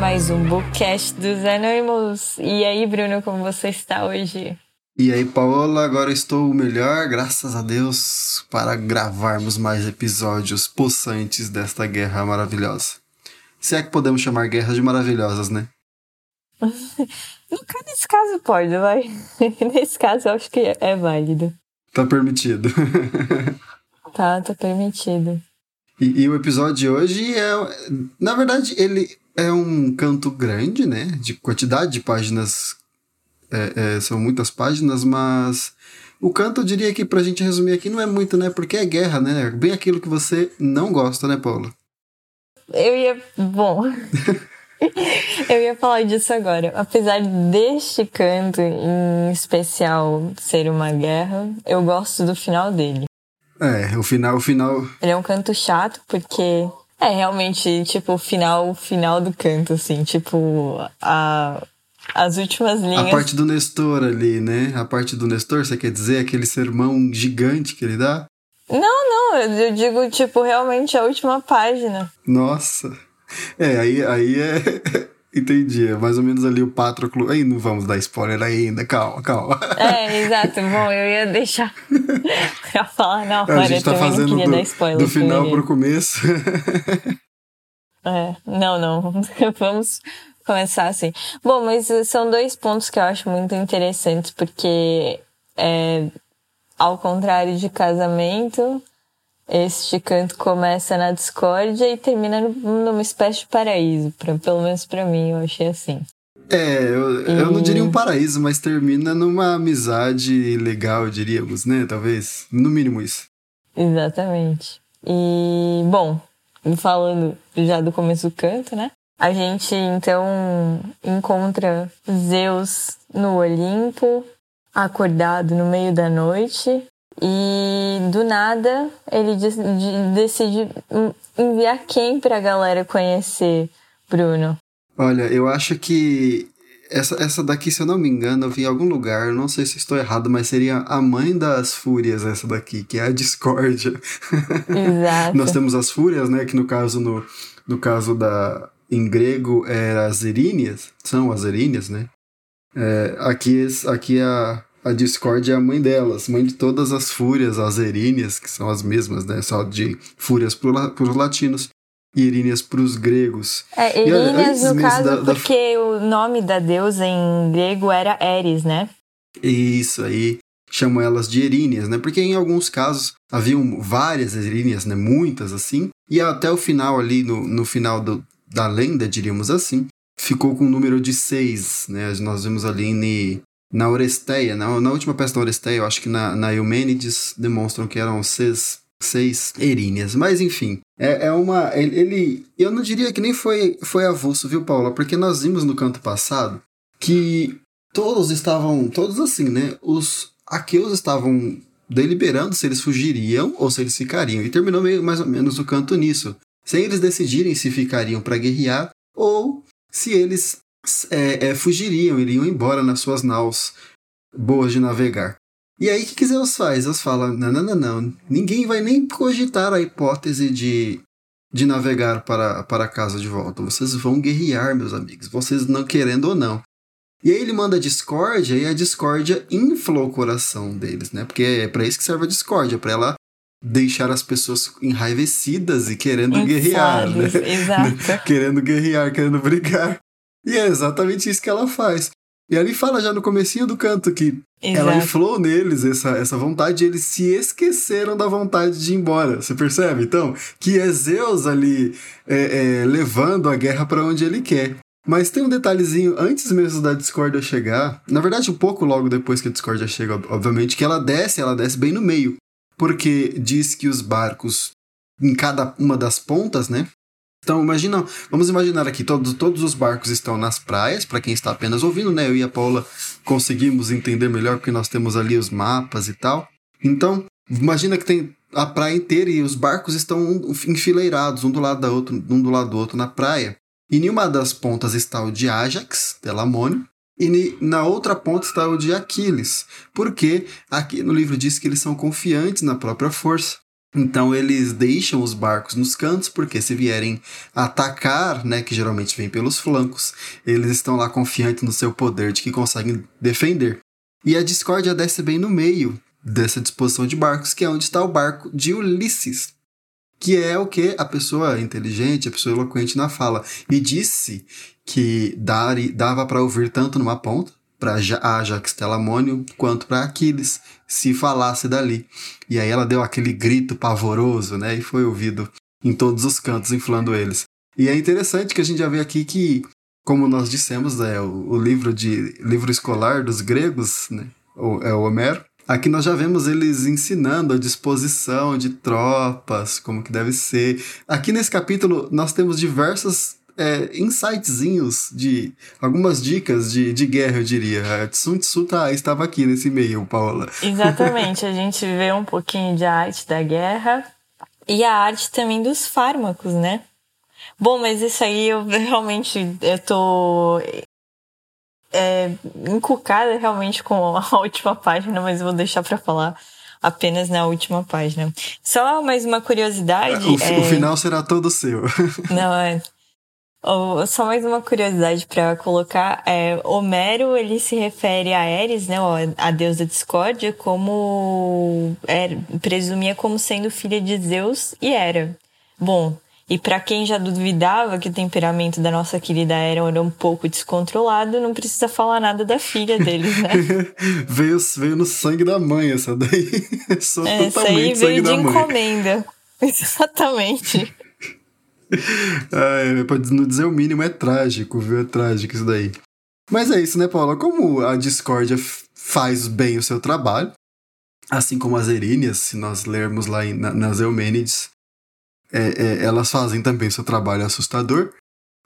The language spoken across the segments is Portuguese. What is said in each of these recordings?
mais um Bookcast dos Anônimos. E aí, Bruno, como você está hoje? E aí, Paola, agora estou melhor, graças a Deus, para gravarmos mais episódios possantes desta guerra maravilhosa. Se é que podemos chamar guerras de maravilhosas, né? Nesse caso pode, vai. Nesse caso eu acho que é válido. Tá permitido. tá, tá permitido. E, e, o episódio de hoje é. Na verdade, ele é um canto grande, né? De quantidade de páginas. É, é, são muitas páginas, mas. O canto, eu diria que pra gente resumir aqui, não é muito, né? Porque é guerra, né? Bem aquilo que você não gosta, né, Paula? Eu ia. Bom. eu ia falar disso agora. Apesar deste canto em especial ser uma guerra, eu gosto do final dele. É, o final, o final. Ele é um canto chato porque é realmente tipo o final, final do canto assim, tipo a as últimas linhas. A parte do Nestor ali, né? A parte do Nestor, você quer dizer aquele sermão gigante que ele dá? Não, não, eu digo tipo realmente a última página. Nossa. É, aí aí é Entendi, é mais ou menos ali o Patroclo. Aí não vamos dar spoiler ainda, calma, calma. É, exato. Bom, eu ia deixar pra falar na hora. A gente tá fazendo do, do final pro começo. é, não, não. vamos começar assim. Bom, mas são dois pontos que eu acho muito interessantes, porque é, ao contrário de casamento, este canto começa na discórdia e termina numa espécie de paraíso, pra, pelo menos para mim, eu achei assim. É, eu, e... eu não diria um paraíso, mas termina numa amizade legal, diríamos, né? Talvez, no mínimo isso. Exatamente. E, bom, falando já do começo do canto, né? A gente então encontra Zeus no Olimpo, acordado no meio da noite, e do nada ele decide enviar quem pra galera conhecer Bruno? Olha, eu acho que essa, essa daqui, se eu não me engano, eu vi em algum lugar, não sei se estou errado, mas seria a mãe das fúrias, essa daqui, que é a discórdia. Exato. Nós temos as fúrias, né? Que no caso, no, no caso da. Em grego, era as eríneas, são as eríneas, né? É, aqui, aqui a, a Discord é a mãe delas, mãe de todas as fúrias, as eríneas, que são as mesmas, né? Só de fúrias para os latinos e eríneas para os gregos. É, eríneas no caso da, da... porque o nome da deusa em grego era Eris, né? Isso aí chamam elas de eríneas, né? Porque em alguns casos haviam várias eríneas, né? Muitas assim, e até o final ali, no, no final do, da lenda, diríamos assim, ficou com o número de seis, né? Nós vimos ali em na Oresteia, na, na última peça da Oresteia, eu acho que na, na Eumênides demonstram que eram seis, seis eríneas. Mas enfim, é, é uma. Ele, Eu não diria que nem foi, foi avulso, viu, Paula? Porque nós vimos no canto passado que todos estavam. Todos assim, né? Os aqueus estavam deliberando se eles fugiriam ou se eles ficariam. E terminou meio mais ou menos o canto nisso. Sem eles decidirem se ficariam para guerrear ou se eles é, é, fugiriam, iriam embora nas suas naus boas de navegar. E aí o que, que Zeus faz? Zeus fala: não, não, não, não, ninguém vai nem cogitar a hipótese de, de navegar para, para casa de volta. Vocês vão guerrear, meus amigos, vocês não querendo ou não. E aí ele manda a discórdia e a discórdia infla o coração deles, né? Porque é para isso que serve a discórdia, para ela deixar as pessoas enraivecidas e querendo guerrear, né? Exato. querendo guerrear, querendo brigar. E é exatamente isso que ela faz. E ali fala já no comecinho do canto que Exato. ela inflou neles essa, essa vontade e eles se esqueceram da vontade de ir embora. Você percebe? Então, que é Zeus ali é, é, levando a guerra para onde ele quer. Mas tem um detalhezinho antes mesmo da discórdia chegar, na verdade um pouco logo depois que a discórdia chega, obviamente, que ela desce, ela desce bem no meio. Porque diz que os barcos, em cada uma das pontas, né, então, imagina, vamos imaginar aqui, todos, todos os barcos estão nas praias, para quem está apenas ouvindo, né? Eu e a Paula conseguimos entender melhor porque nós temos ali os mapas e tal. Então, imagina que tem a praia inteira e os barcos estão enfileirados, um do lado da outro, um do lado do outro na praia. E em uma das pontas está o de Ajax, Telamônio, e na outra ponta está o de Aquiles, porque aqui no livro diz que eles são confiantes na própria força. Então eles deixam os barcos nos cantos, porque se vierem atacar, né, que geralmente vem pelos flancos, eles estão lá confiantes no seu poder de que conseguem defender. E a discórdia desce bem no meio dessa disposição de barcos, que é onde está o barco de Ulisses, que é o que a pessoa inteligente, a pessoa eloquente na fala, e disse que dava para ouvir tanto numa ponta para Ajax Telamônio quanto para Aquiles se falasse dali. E aí ela deu aquele grito pavoroso, né? E foi ouvido em todos os cantos, inflando eles. E é interessante que a gente já vê aqui que, como nós dissemos, é o, o livro de livro escolar dos gregos, né? O, é o Homero. Aqui nós já vemos eles ensinando a disposição de tropas, como que deve ser. Aqui nesse capítulo nós temos diversas é, insightzinhos de algumas dicas de, de guerra, eu diria. A Sun Tzu tá, estava aqui nesse meio, Paula. Exatamente, a gente vê um pouquinho de arte da guerra e a arte também dos fármacos, né? Bom, mas isso aí eu realmente eu tô é, encucada realmente com a última página, mas vou deixar para falar apenas na última página. Só mais uma curiosidade. O, é... o final será todo seu. Não, é. Oh, só mais uma curiosidade para colocar. É, Homero ele se refere a Eris, né, a deusa discórdia, como é, presumia como sendo filha de Zeus e Hera. Bom, e para quem já duvidava que o temperamento da nossa querida Hera era um pouco descontrolado, não precisa falar nada da filha deles, né? veio, veio no sangue da mãe essa daí. Sou é, essa aí veio de encomenda. Exatamente. é, não dizer o mínimo, é trágico, viu? É trágico isso daí. Mas é isso, né, Paula? Como a discórdia faz bem o seu trabalho, assim como as eríneas, se nós lermos lá em, na, nas Eumênides, é, é, elas fazem também o seu trabalho assustador.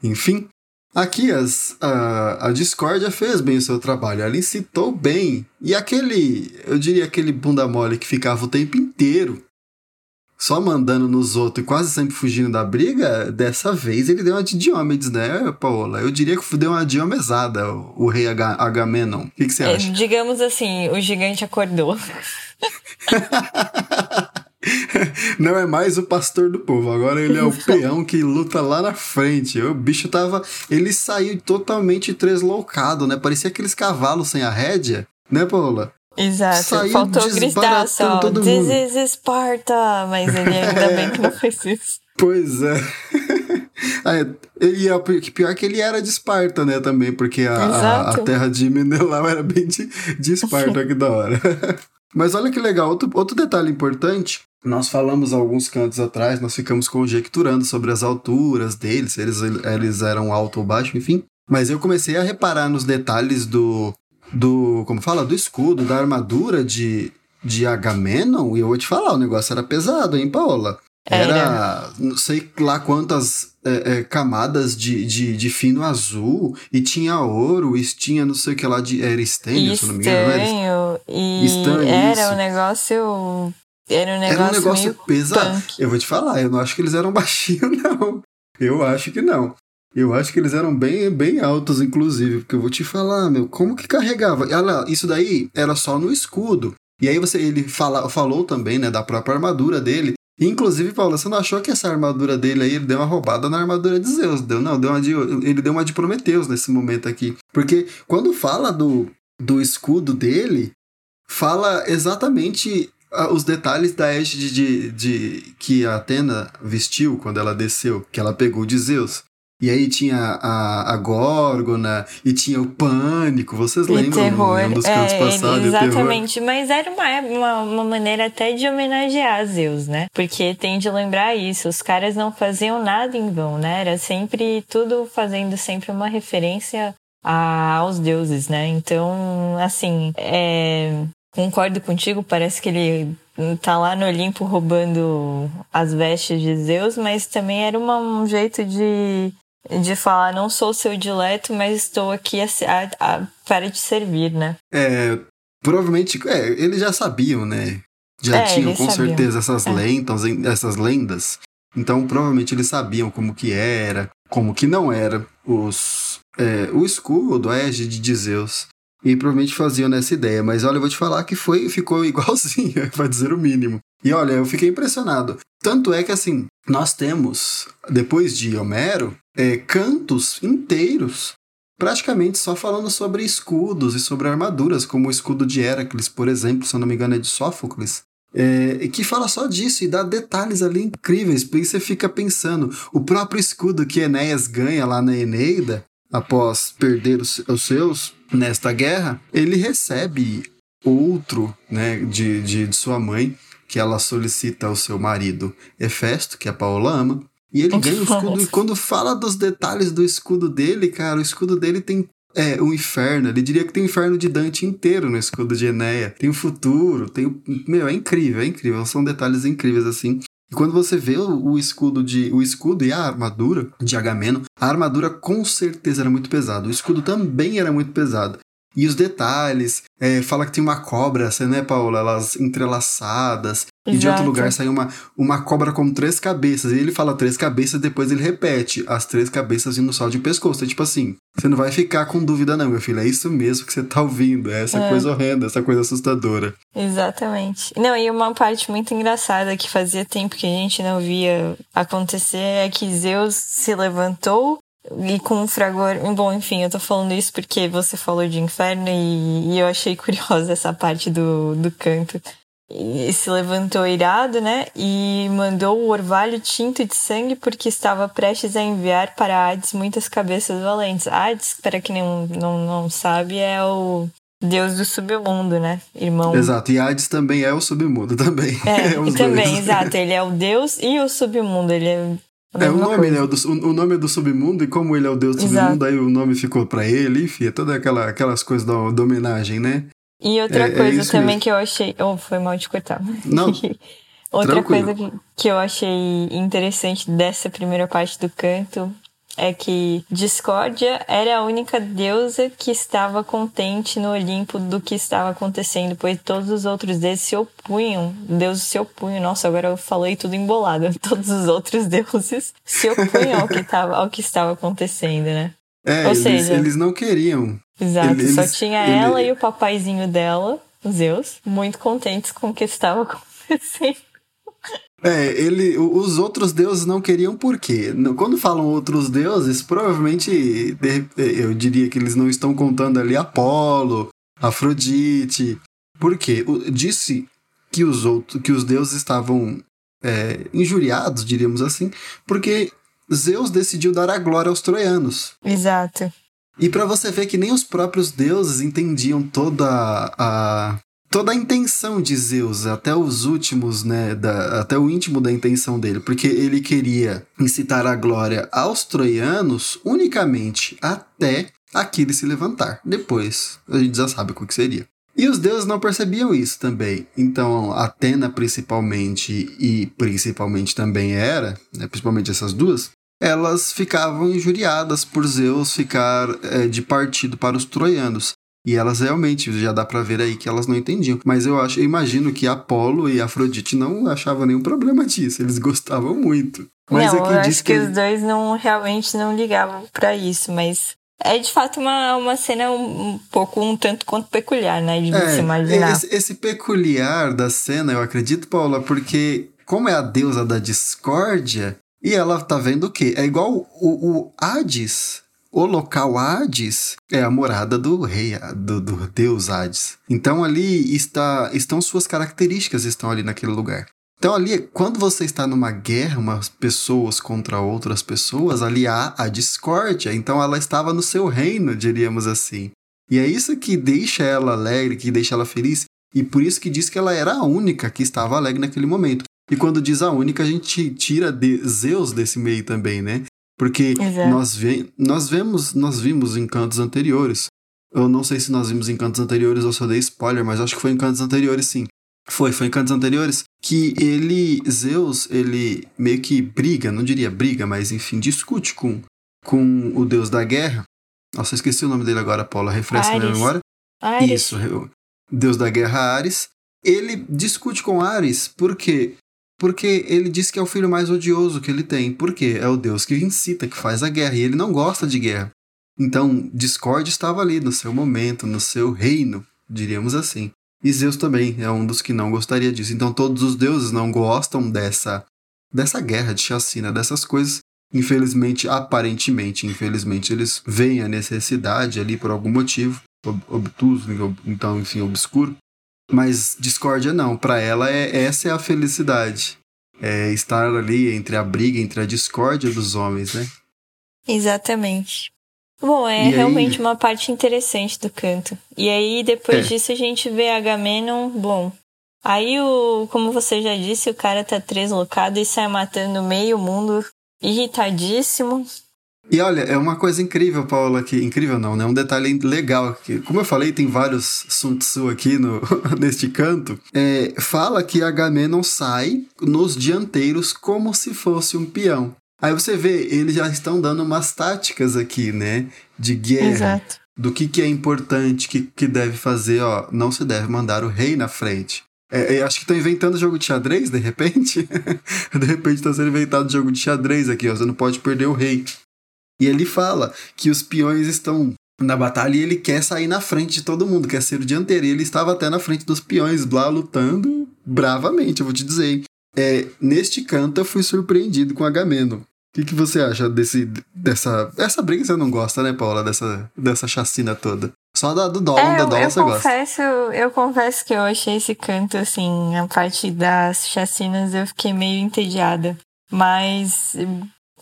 Enfim, aqui as, a, a discórdia fez bem o seu trabalho, ela incitou bem. E aquele, eu diria aquele bunda mole que ficava o tempo inteiro só mandando nos outros e quase sempre fugindo da briga, dessa vez ele deu uma de Diomedes, né, Paola? Eu diria que deu uma diomesada, o, rei H Agamenon. O que, que você é, acha? É, digamos assim, o gigante acordou. Não é mais o pastor do povo, agora ele é o peão que luta lá na frente. O bicho tava. Ele saiu totalmente tresloucado, né? Parecia aqueles cavalos sem a rédea, né, Paola? Exato, Saiu faltou gritar só, todo This mundo. is Sparta, mas ele ainda bem que não fez isso. Pois é. e é pior que ele era de Esparta, né, também, porque a, a, a, terra de Menelau era bem de, de Esparta, que da hora. Mas olha que legal, outro, outro detalhe importante, nós falamos alguns cantos atrás, nós ficamos conjecturando sobre as alturas deles, se eles, eles eram alto ou baixo, enfim. Mas eu comecei a reparar nos detalhes do, do, como fala, do escudo, da armadura de, de Agamenon, e eu vou te falar, o negócio era pesado, hein, Paola? Era, era não sei lá quantas é, é, camadas de, de, de, fino azul, e tinha ouro, e tinha não sei o que lá de. Era estênio, se não me engano. Estanho, e era isso. um negócio. Era um negócio, era um negócio pesado. Punk. Eu vou te falar, eu não acho que eles eram baixinhos, não. Eu acho que não. Eu acho que eles eram bem, bem altos, inclusive, porque eu vou te falar, meu, como que carregava? Ela, isso daí era só no escudo. E aí você ele fala, falou também, né, da própria armadura dele. Inclusive, Paulo, você não achou que essa armadura dele aí ele deu uma roubada na armadura de Zeus? Deu, não, deu uma de, ele deu uma de Prometeus nesse momento aqui. Porque quando fala do, do escudo dele, fala exatamente os detalhes da égide de, de, de, que a Atena vestiu quando ela desceu, que ela pegou de Zeus. E aí tinha a, a Górgona e tinha o Pânico, vocês e lembram? Terror. Um dos cantos é, passados, exatamente, mas era uma, uma, uma, maneira até de homenagear Zeus, né? Porque tem de lembrar isso, os caras não faziam nada em vão, né? Era sempre tudo fazendo sempre uma referência a, aos deuses, né? Então, assim, é, concordo contigo, parece que ele tá lá no Olimpo roubando as vestes de Zeus, mas também era uma, um jeito de de falar, não sou seu dileto, mas estou aqui a, a, a, para te servir, né? É, provavelmente, é, eles já sabiam, né? Já é, tinham com sabiam. certeza essas, é. lentas, essas lendas. Então, provavelmente eles sabiam como que era, como que não era os, é, o escudo, a égide de Zeus. E provavelmente faziam nessa ideia. Mas olha, eu vou te falar que foi, ficou igualzinho, para dizer o mínimo. E olha, eu fiquei impressionado. Tanto é que assim, nós temos, depois de Homero, é, cantos inteiros praticamente só falando sobre escudos e sobre armaduras, como o escudo de Heracles, por exemplo, se eu não me engano é de Sófocles, é, que fala só disso e dá detalhes ali incríveis, porque você fica pensando, o próprio escudo que Enéas ganha lá na Eneida, após perder os, os seus nesta guerra, ele recebe outro né, de, de, de sua mãe, que ela solicita ao seu marido Hefesto, que a Paula ama, e ele ganha o escudo. E quando fala dos detalhes do escudo dele, cara, o escudo dele tem é, o inferno. Ele diria que tem o inferno de Dante inteiro no escudo de Enéia. Tem o futuro, tem o. Meu, é incrível, é incrível. São detalhes incríveis assim. E quando você vê o, escudo de o escudo e a armadura de Agamemnon, a armadura com certeza era muito pesada. O escudo também era muito pesado. E os detalhes, é, fala que tem uma cobra, você né, Paula? Elas entrelaçadas. Exato. E de outro lugar saiu uma, uma cobra com três cabeças. E ele fala três cabeças, depois ele repete as três cabeças indo só de pescoço. É tipo assim, você não vai ficar com dúvida, não, meu filho. É isso mesmo que você tá ouvindo. É essa é. coisa horrenda, essa coisa assustadora. Exatamente. Não, e uma parte muito engraçada que fazia tempo que a gente não via acontecer é que Zeus se levantou e com o fragor. Bom, enfim, eu tô falando isso porque você falou de inferno e, e eu achei curiosa essa parte do, do canto. E se levantou irado, né? E mandou o orvalho tinto de sangue porque estava prestes a enviar para Hades muitas cabeças valentes. Hades, para quem não, não, não sabe, é o deus do submundo, né? Irmão. Exato, e Hades também é o submundo, também. É, é também, exato. Ele é o deus e o submundo. Ele é é, o nome, né? O, do, o, nome é do submundo, e como ele é o deus do Exato. submundo, aí o nome ficou pra ele, enfim, é toda aquela, aquelas coisas da, da homenagem, né? E outra é, é coisa é também mesmo. que eu achei. Oh, foi mal de cortar. Não. outra tranquilo. coisa que, que eu achei interessante dessa primeira parte do canto é que Discórdia era a única deusa que estava contente no Olimpo do que estava acontecendo, pois todos os outros deuses se opunham. Deuses se opunham. Nossa, agora eu falei tudo embolado. Todos os outros deuses se opunham ao que, tava, ao que estava acontecendo, né? É, Ou eles, seja, eles não queriam. Exato, eles, só tinha ela e o papaizinho dela, Zeus, muito contentes com o que estava acontecendo. É, ele, os outros deuses não queriam por quê? Quando falam outros deuses, provavelmente eu diria que eles não estão contando ali Apolo, Afrodite. Por quê? Disse que os outros, que os deuses estavam é, injuriados, diríamos assim, porque Zeus decidiu dar a glória aos troianos. Exato. E para você ver que nem os próprios deuses entendiam toda a, toda a intenção de Zeus, até os últimos, né, da, até o íntimo da intenção dele, porque ele queria incitar a glória aos troianos unicamente até Aquiles se levantar. Depois, a gente já sabe o que seria. E os deuses não percebiam isso também. Então, Atena principalmente e principalmente também Hera, né, principalmente essas duas, elas ficavam injuriadas por Zeus ficar é, de partido para os troianos. E elas realmente, já dá para ver aí que elas não entendiam. Mas eu acho, eu imagino que Apolo e Afrodite não achavam nenhum problema disso. Eles gostavam muito. Mas não, é eu acho que, que, os dois não realmente não ligavam para isso, mas é de fato uma, uma cena um, um, pouco um tanto quanto peculiar, né? De é, se imaginar. Esse, esse peculiar da cena, eu acredito, Paula, porque como é a deusa da discórdia, e ela tá vendo o quê? É igual o, o Hades o local Hades é a morada do rei, do, do deus Hades. Então ali está, estão suas características, estão ali naquele lugar. Então ali, quando você está numa guerra, umas pessoas contra outras pessoas, ali há a discórdia. Então ela estava no seu reino, diríamos assim. E é isso que deixa ela alegre, que deixa ela feliz. E por isso que diz que ela era a única que estava alegre naquele momento. E quando diz a única, a gente tira de Zeus desse meio também, né? Porque nós, ve nós vemos, nós vimos em cantos anteriores. Eu não sei se nós vimos em cantos anteriores ou se eu dei spoiler, mas acho que foi em cantos anteriores sim. Foi, foi em cantos anteriores que ele, Zeus, ele meio que briga, não diria briga, mas enfim, discute com, com o deus da guerra. Nossa, eu esqueci o nome dele agora, Paula, refresca minha memória. Ares. Isso, deus da guerra Ares. Ele discute com Ares porque porque ele diz que é o filho mais odioso que ele tem. Por quê? É o Deus que incita, que faz a guerra. E ele não gosta de guerra. Então, discórdia estava ali no seu momento, no seu reino, diríamos assim. E Zeus também é um dos que não gostaria disso. Então, todos os deuses não gostam dessa, dessa guerra de chacina, dessas coisas. Infelizmente, aparentemente, infelizmente, eles veem a necessidade ali por algum motivo, obtuso, então, enfim, obscuro. Mas discórdia não, para ela é essa é a felicidade. É estar ali entre a briga, entre a discórdia dos homens, né? Exatamente. Bom, é e realmente aí... uma parte interessante do canto. E aí, depois é. disso, a gente vê Agamenon, bom. Aí, o, como você já disse, o cara tá treslocado e sai matando meio mundo, irritadíssimo. E olha, é uma coisa incrível, Paula, que incrível não, né? Um detalhe legal que, como eu falei, tem vários Sun Tzu aqui no neste canto. É, fala que Agamenon sai nos dianteiros como se fosse um peão. Aí você vê, eles já estão dando umas táticas aqui, né? De guerra. Exato. Do que, que é importante, que, que deve fazer, ó. Não se deve mandar o rei na frente. É, é, acho que estão inventando jogo de xadrez, de repente. de repente está sendo inventado jogo de xadrez aqui, ó. Você não pode perder o rei. E ele fala que os peões estão na batalha e ele quer sair na frente de todo mundo, quer ser o dianteiro. E ele estava até na frente dos peões lá lutando bravamente, eu vou te dizer. É, neste canto eu fui surpreendido com Agamemnon. O que, que você acha desse, dessa. Essa briga você não gosta, né, Paula? Dessa, dessa chacina toda. Só da, do dólar, é, da dólar você confesso, gosta. Eu confesso que eu achei esse canto, assim, a parte das chacinas eu fiquei meio entediada. Mas.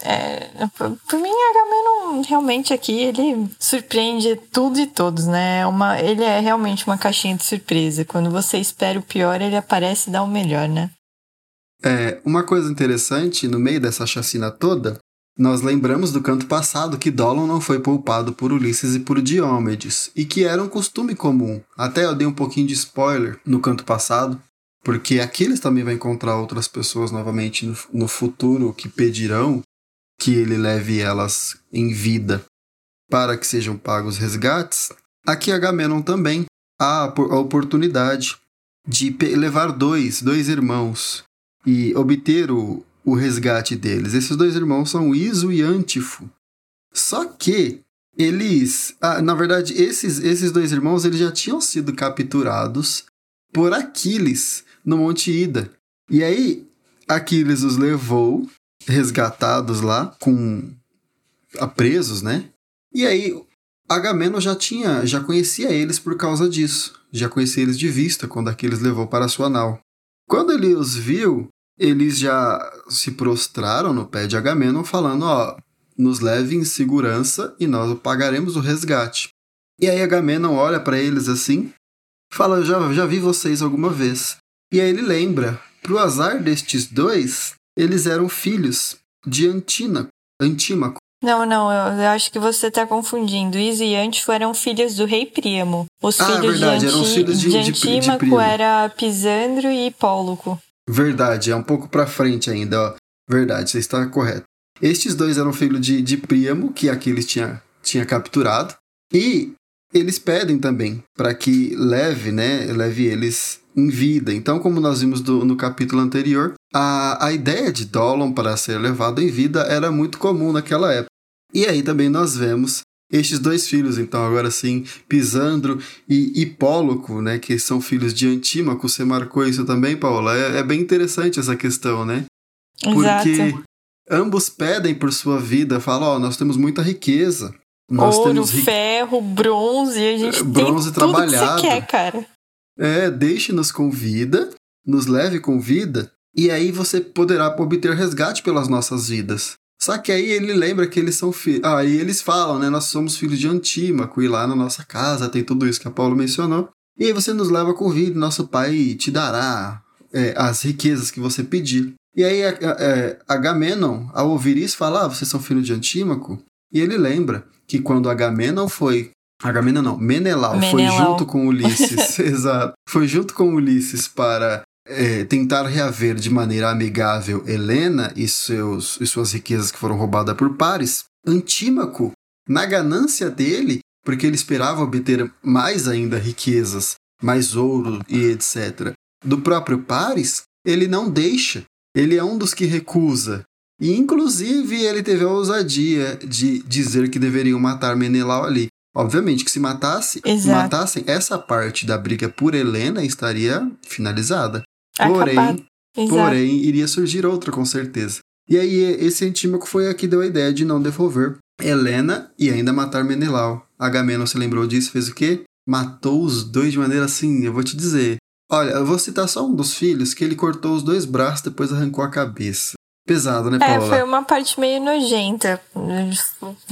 É, por mim, Agamenon realmente aqui ele surpreende tudo e todos, né? É uma, ele é realmente uma caixinha de surpresa. Quando você espera o pior, ele aparece e dá o melhor, né? É, uma coisa interessante, no meio dessa chacina toda, nós lembramos do canto passado que Dolon não foi poupado por Ulisses e por Diomedes, e que era um costume comum. Até eu dei um pouquinho de spoiler no canto passado, porque Aquiles também vai encontrar outras pessoas novamente no, no futuro que pedirão que ele leve elas em vida para que sejam pagos resgates. Aqui Agamenon também há a oportunidade de levar dois, dois irmãos e obter o, o resgate deles. Esses dois irmãos são Iso e Antifo. Só que eles, ah, na verdade, esses, esses dois irmãos eles já tinham sido capturados por Aquiles no Monte Ida. E aí Aquiles os levou resgatados lá com presos, né? E aí Agamemnon já tinha, já conhecia eles por causa disso. Já conhecia eles de vista quando Aquiles levou para sua nau. Quando ele os viu, eles já se prostraram no pé de Agamenon, falando: Ó, nos leve em segurança e nós pagaremos o resgate. E aí Agamenon olha para eles assim, fala: já, já vi vocês alguma vez. E aí ele lembra: pro azar destes dois, eles eram filhos de Antímaco. Não, não, eu, acho que você está confundindo. Iso e Antifo eram filhos do rei Príamo. Os ah, filhos verdade, de, Anti, eram os filhos de, de Antímaco de, de era Pisandro e Hipóloco. Verdade, é um pouco para frente ainda, ó. Verdade, você está correto. Estes dois eram filhos de, de Príamo, que Aquiles tinha, tinha capturado. E eles pedem também para que leve, né, leve eles em vida. Então, como nós vimos do, no capítulo anterior, a, a ideia de Dolon para ser levado em vida era muito comum naquela época. E aí também nós vemos estes dois filhos, então, agora sim, Pisandro e Hipóloco, né, que são filhos de Antímaco, você marcou isso também, Paula? É, é bem interessante essa questão, né? Porque Exato. ambos pedem por sua vida, falam, ó, oh, nós temos muita riqueza. Nós Ouro, temos ri... ferro, bronze, a gente é, bronze tem trabalhado. tudo que você quer, cara. É, deixe-nos com vida, nos leve com vida, e aí você poderá obter resgate pelas nossas vidas. Só que aí ele lembra que eles são filhos. Ah, e eles falam, né? Nós somos filhos de Antímaco e lá na nossa casa tem tudo isso que a Paulo mencionou. E aí você nos leva com vida, nosso pai te dará é, as riquezas que você pedir. E aí é, Agamenon, ao ouvir isso, fala: ah, vocês são filhos de Antímaco? E ele lembra que quando Agamenon foi. Agamenon não, Menelau, Menelau. foi junto com Ulisses. exato. Foi junto com Ulisses para é, tentar reaver de maneira amigável Helena e, seus, e suas riquezas que foram roubadas por Paris, Antímaco, na ganância dele, porque ele esperava obter mais ainda riquezas, mais ouro e etc., do próprio Paris, ele não deixa. Ele é um dos que recusa E, inclusive, ele teve a ousadia de dizer que deveriam matar Menelau ali. Obviamente que se matasse, Exato. matassem, essa parte da briga por Helena estaria finalizada. Porém, porém, iria surgir outra com certeza. E aí, esse Antímaco foi a que deu a ideia de não devolver Helena e ainda matar Menelau. Agamenon se lembrou disso, fez o quê? Matou os dois de maneira assim, eu vou te dizer. Olha, eu vou citar só um dos filhos que ele cortou os dois braços depois arrancou a cabeça. Pesado, né, É, Paula? foi uma parte meio nojenta.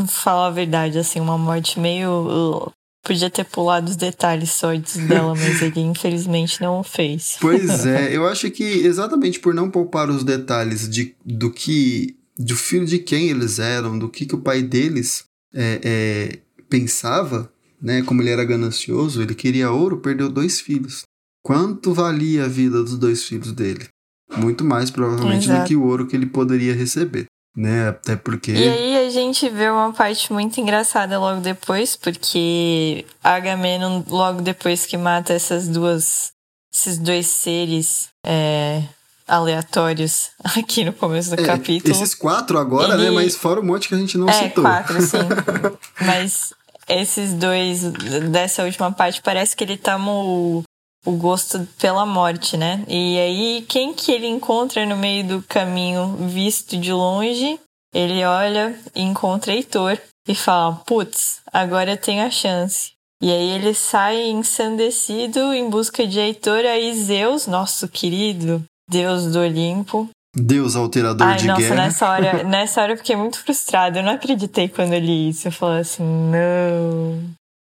Falar a verdade, assim, uma morte meio. Podia ter pulado os detalhes só dela, mas ele infelizmente não o fez. Pois é, eu acho que exatamente por não poupar os detalhes de, do que. do filho de quem eles eram, do que, que o pai deles é, é, pensava, né? Como ele era ganancioso, ele queria ouro, perdeu dois filhos. Quanto valia a vida dos dois filhos dele? Muito mais, provavelmente, do Exato. que o ouro que ele poderia receber. Né? Até porque. E aí a gente vê uma parte muito engraçada logo depois, porque Agamenon, logo depois que mata essas duas. esses dois seres é, aleatórios aqui no começo do É, capítulo. esses quatro agora, né? Ele- Mas fora um monte que a gente não É, citou. quatro, sim. Mas esses dois dessa última parte parece que ele toma o, o gosto pela morte, né? E aí, quem que ele encontra no meio do caminho visto de longe? Ele olha e encontra Heitor e fala: Putz, agora eu tenho a chance. E aí ele sai ensandecido em busca de Heitor, aí Zeus, nosso querido Deus do Olimpo, Deus alterador Ai, de nossa, guerra. nessa hora, nessa hora eu fiquei muito frustrada. Eu não acreditei quando eu li isso. Eu falei assim, não.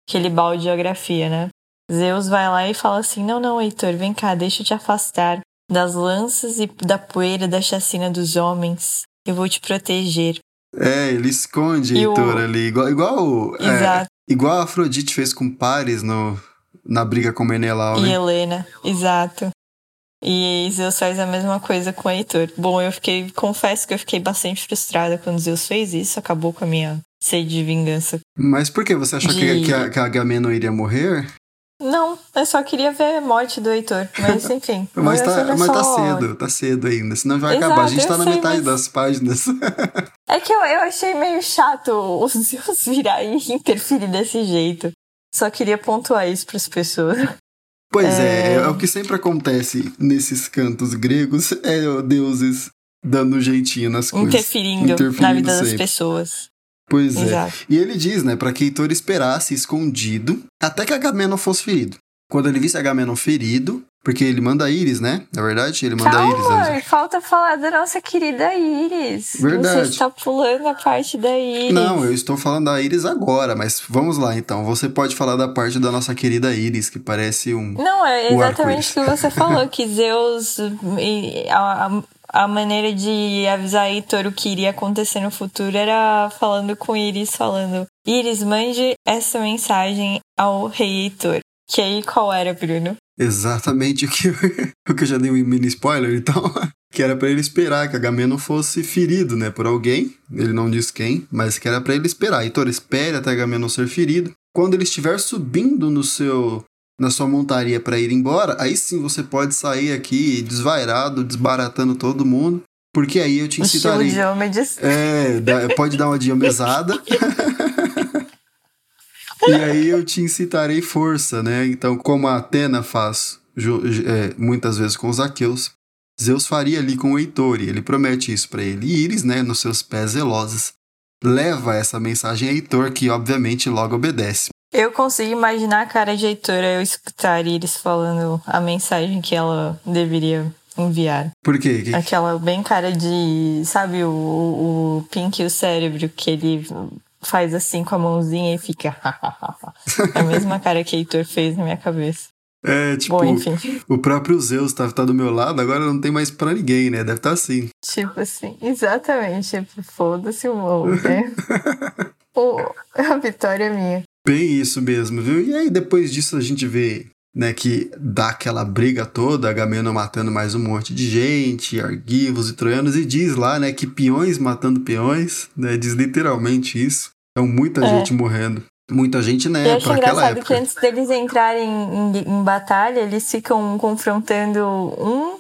Aquele balde de geografia, né? Zeus vai lá e fala assim: não, não, Heitor, vem cá, deixa eu te afastar das lanças e da poeira da chacina dos homens. Eu vou te proteger. É, ele esconde E o- Heitor ali, igual, igual, é, Exato. igual a Afrodite fez com Paris no, na briga com Menelau, E né? Helena, exato. E Zeus faz a mesma coisa com o Heitor. Bom, eu fiquei, confesso que eu fiquei bastante frustrada quando Zeus fez isso, acabou com a minha sede de vingança Mas por que você achou que, De- que, a, que a Agamenon iria morrer? Não, eu só queria ver a morte do Heitor. Mas enfim. Mas, tá, mas tá só- cedo, tá cedo ainda, senão vai Exato, acabar. A gente tá na sei, metade mas- das páginas. É que eu, eu achei meio chato o Zeus virar e interferir desse jeito. Só queria pontuar isso pras pessoas. Pois é, É. é, o que sempre acontece nesses cantos gregos, é deuses dando um jeitinho nas coisas. Interferindo, Interferindo na vida das sempre. pessoas. Pois é. Exato. E ele diz, né, pra que Heitor esperasse escondido até que Agamenon fosse ferido. Quando ele visse Agamenon ferido, porque ele manda Íris, né? Na verdade, ele manda. Calma, né? falta falar da nossa querida Iris. Verdade. Você está pulando a parte da Iris. Não, eu estou falando da Íris agora, mas vamos lá então. Você pode falar da parte da nossa querida Íris, que parece um. Não, é exatamente o que você falou, que Zeus, e a, a- a maneira de avisar Heitor o que iria acontecer no futuro era falando com Iris, falando, Iris, mande essa mensagem ao rei Heitor. Que aí qual era, Bruno? Exatamente o que, o que eu já dei um mini spoiler, então. Que era pra ele esperar que Agamenon fosse ferido, né? Por alguém. Ele não diz quem, mas que era pra ele esperar. Heitor, espere até Agamenon ser ferido. Quando ele estiver subindo no seu. Na sua montaria pra ir embora, aí sim você pode sair aqui desvairado, desbaratando todo mundo. Porque aí eu te incitarei. É, pode dar uma diomesada. e aí eu te incitarei força, né? Então, como a Atena faz é, muitas vezes com os aqueus, Zeus faria ali com o Heitor, e ele promete isso pra ele. E Íris, né, nos seus pés zelosos, leva essa mensagem a Heitor, que obviamente logo obedece. Eu consigo imaginar a cara de Heitor eu escutar Iris falando a mensagem que ela deveria enviar. Por quê? Que- Aquela bem cara de. Sabe o, o Pink e o cérebro que ele faz assim com a mãozinha e fica. a mesma cara que Heitor fez na minha cabeça. É, tipo, Bom, o próprio Zeus tá, tá do meu lado, agora não tem mais pra ninguém, né? Deve estar assim. Tipo assim, exatamente. Tipo, foda-se o mundo, né? O- a vitória é minha. Bem isso mesmo, viu? E aí depois disso a gente vê, né, que dá aquela briga toda, Agamenon matando mais um monte de gente, argivos e troianos, e diz lá, né, que peões matando peões, né, diz literalmente isso. Então muita É. gente morrendo. Muita gente, Eu né, acho pra aquela engraçado época. que antes deles entrarem em, em batalha, eles ficam confrontando um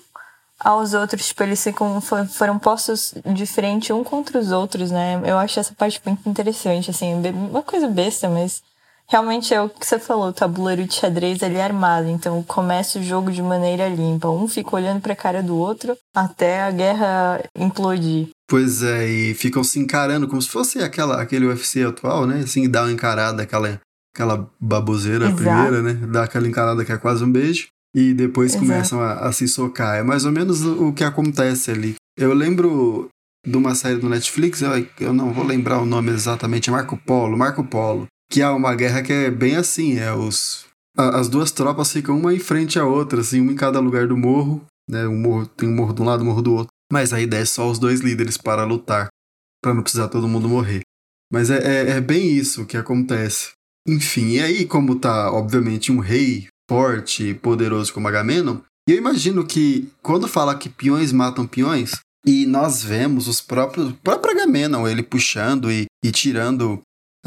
aos outros, tipo, eles ficam, foram postos de frente um contra os outros, né? Eu acho essa parte muito interessante, assim, uma coisa besta, mas realmente é o que você falou, o tabuleiro de xadrez ali é armado, então começa o jogo de maneira limpa, um fica olhando pra cara do outro até a guerra implodir. Pois é, e ficam se encarando como se fosse aquela, aquele UFC atual, né? Assim, dá uma encarada, aquela, aquela baboseira Exato. primeira, né? Dá aquela encarada que é quase um beijo e depois Exato. começam a, a, se socar. É mais ou menos o, o, que acontece ali. Eu lembro de uma série do Netflix, eu, eu não vou lembrar o nome exatamente, é Marco Polo, Marco Polo, que há uma guerra que é bem assim, é os a, as duas tropas ficam uma em frente à outra, assim, uma em cada lugar do morro, né? Um morro, tem um morro de um lado, um morro do outro. Mas a ideia é só os dois líderes para lutar, para não precisar todo mundo morrer. Mas é, é, é bem isso que acontece. Enfim, e aí, como tá, obviamente, um rei forte e poderoso como Agamenon, e eu imagino que quando fala que peões matam peões, e nós vemos os próprios, o próprio Agamenon, ele puxando e, e tirando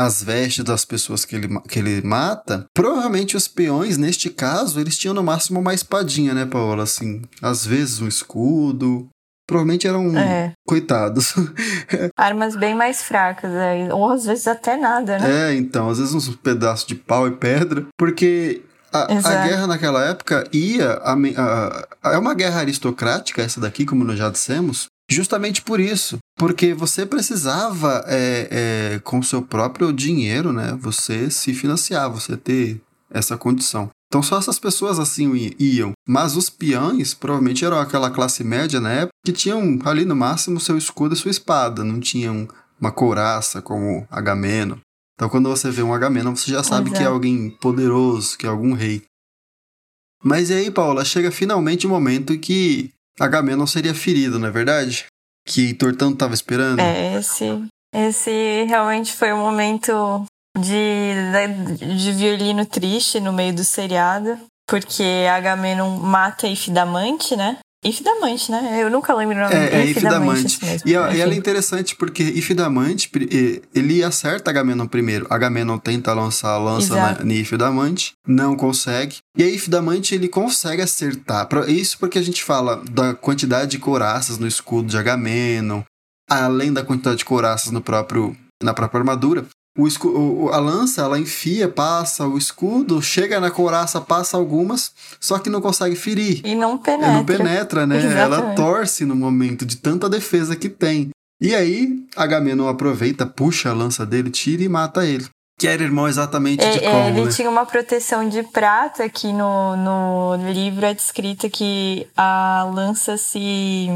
as vestes das pessoas que ele, que ele mata, provavelmente os peões, neste caso, eles tinham no máximo uma espadinha, né, Paola? Assim, às vezes um escudo. Provavelmente eram é. coitados. Armas bem mais fracas, é. ou às vezes até nada, né? É, então, às vezes uns pedaços de pau e pedra, porque a, a, guerra naquela época ia. A, a, é uma guerra aristocrática, essa daqui, como nós já dissemos, justamente por isso. Porque você precisava, é, é, com seu próprio dinheiro, né? Você se financiar, você ter essa condição. Então só essas pessoas assim iam. Mas os peões provavelmente eram aquela classe média na época que tinham ali no máximo seu escudo e sua espada, não tinham uma couraça como Agamemnon. Então, quando você vê um Agamenon, você já sabe Exato. que é alguém poderoso, que é algum rei. Mas e aí, Paula, chega finalmente o momento em que Agamenon seria ferido, não é verdade? Que Heitor tanto estava esperando. É, esse, esse realmente foi um momento de, de violino triste no meio do seriado, porque Agamenon mata Ifidamante, né? Ifidamante, né? Eu nunca lembro o nome é, é Ifidamante. Mesmo, e, e ela é interessante porque Ifidamante, ele acerta Agamenon primeiro. Agamenon tenta lançar a lança na, em Ifidamante, não consegue. E aí Ifidamante ele consegue acertar. Isso porque a gente fala da quantidade de couraças no escudo de Agamenon, além da quantidade de couraças no próprio, na própria armadura. O, a lança, ela enfia, passa o escudo, chega na couraça, passa algumas, só que não consegue ferir. E não penetra. É, não penetra, né? Exatamente. Ela torce no momento de tanta defesa que tem. E aí, Agamenon aproveita, puxa a lança dele, tira e mata ele. Que era irmão exatamente é, de como, Ele né? tinha uma proteção de prata, que no, no livro é descrita que a lança se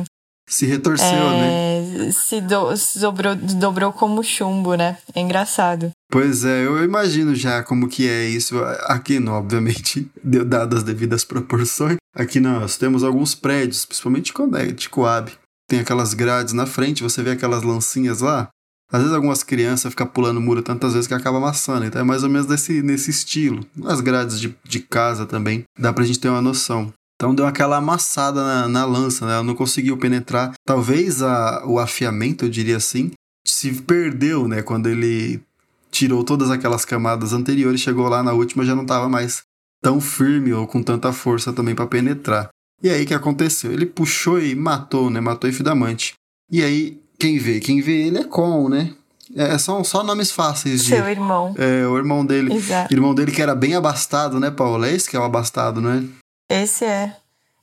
se retorceu, é, né? Se, do, se dobrou, dobrou como chumbo, né? É engraçado. Pois é, eu imagino já como que é isso. Aqui, não, obviamente, dadas as devidas proporções. Aqui nós temos alguns prédios, principalmente de Coab. Tem aquelas grades na frente, você vê aquelas lancinhas lá. Às vezes algumas crianças ficam pulando muro tantas vezes que acaba amassando. Então é mais ou menos desse, nesse estilo. As grades de, de casa também. Dá pra gente ter uma noção. Então deu aquela amassada na, na lança, né? Ela não conseguiu penetrar. Talvez a, o afiamento, eu diria assim, se perdeu, né? Quando ele tirou todas aquelas camadas anteriores, chegou lá na última já não estava mais tão firme ou com tanta força também para penetrar. E aí o que aconteceu? Ele puxou e matou, né? Matou Ifidamante. E aí quem vê? Quem vê ele é Con, né? É, são só nomes fáceis de. Seu irmão. É, o irmão dele. Exato. Irmão dele que era bem abastado, né, Paulo? É esse que é o abastado, não é? Esse é.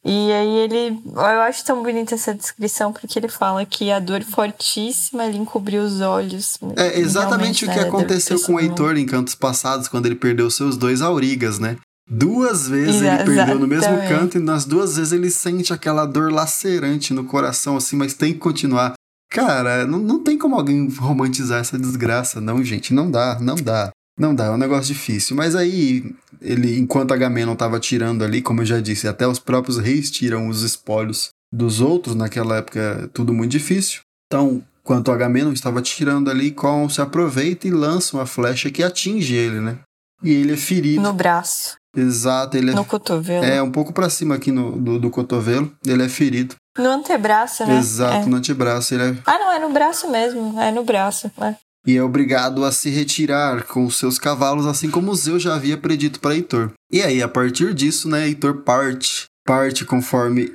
E aí ele. Eu acho tão bonita essa descrição, porque ele fala que a dor fortíssima lhe encobriu os olhos. É exatamente o que né, aconteceu com o Heitor em cantos passados, quando ele perdeu seus dois aurigas, né? Duas vezes Exa ele perdeu no mesmo canto e nas duas vezes ele sente aquela dor lacerante no coração, assim, mas tem que continuar. Cara, não, não tem como alguém romantizar essa desgraça, não, gente. Não dá, não dá. Não dá, é um negócio difícil. Mas aí, ele, enquanto Agamenon estava tirando ali, como eu já disse, até os próprios reis tiram os espólios dos outros, naquela época tudo muito difícil. Então, enquanto Agamenon estava tirando ali, Con se aproveita e lança uma flecha que atinge ele, né? E ele é ferido. No braço. Exato, ele é. No cotovelo. É, um pouco para cima aqui no, do, do cotovelo, ele é ferido. No antebraço, né? Exato, é. no antebraço. Ele é... Ah, não, é no braço mesmo. É no braço. É e é obrigado a se retirar com seus cavalos, assim como Zeus já havia predito para Heitor. E aí, a partir disso, né, Heitor parte, parte conforme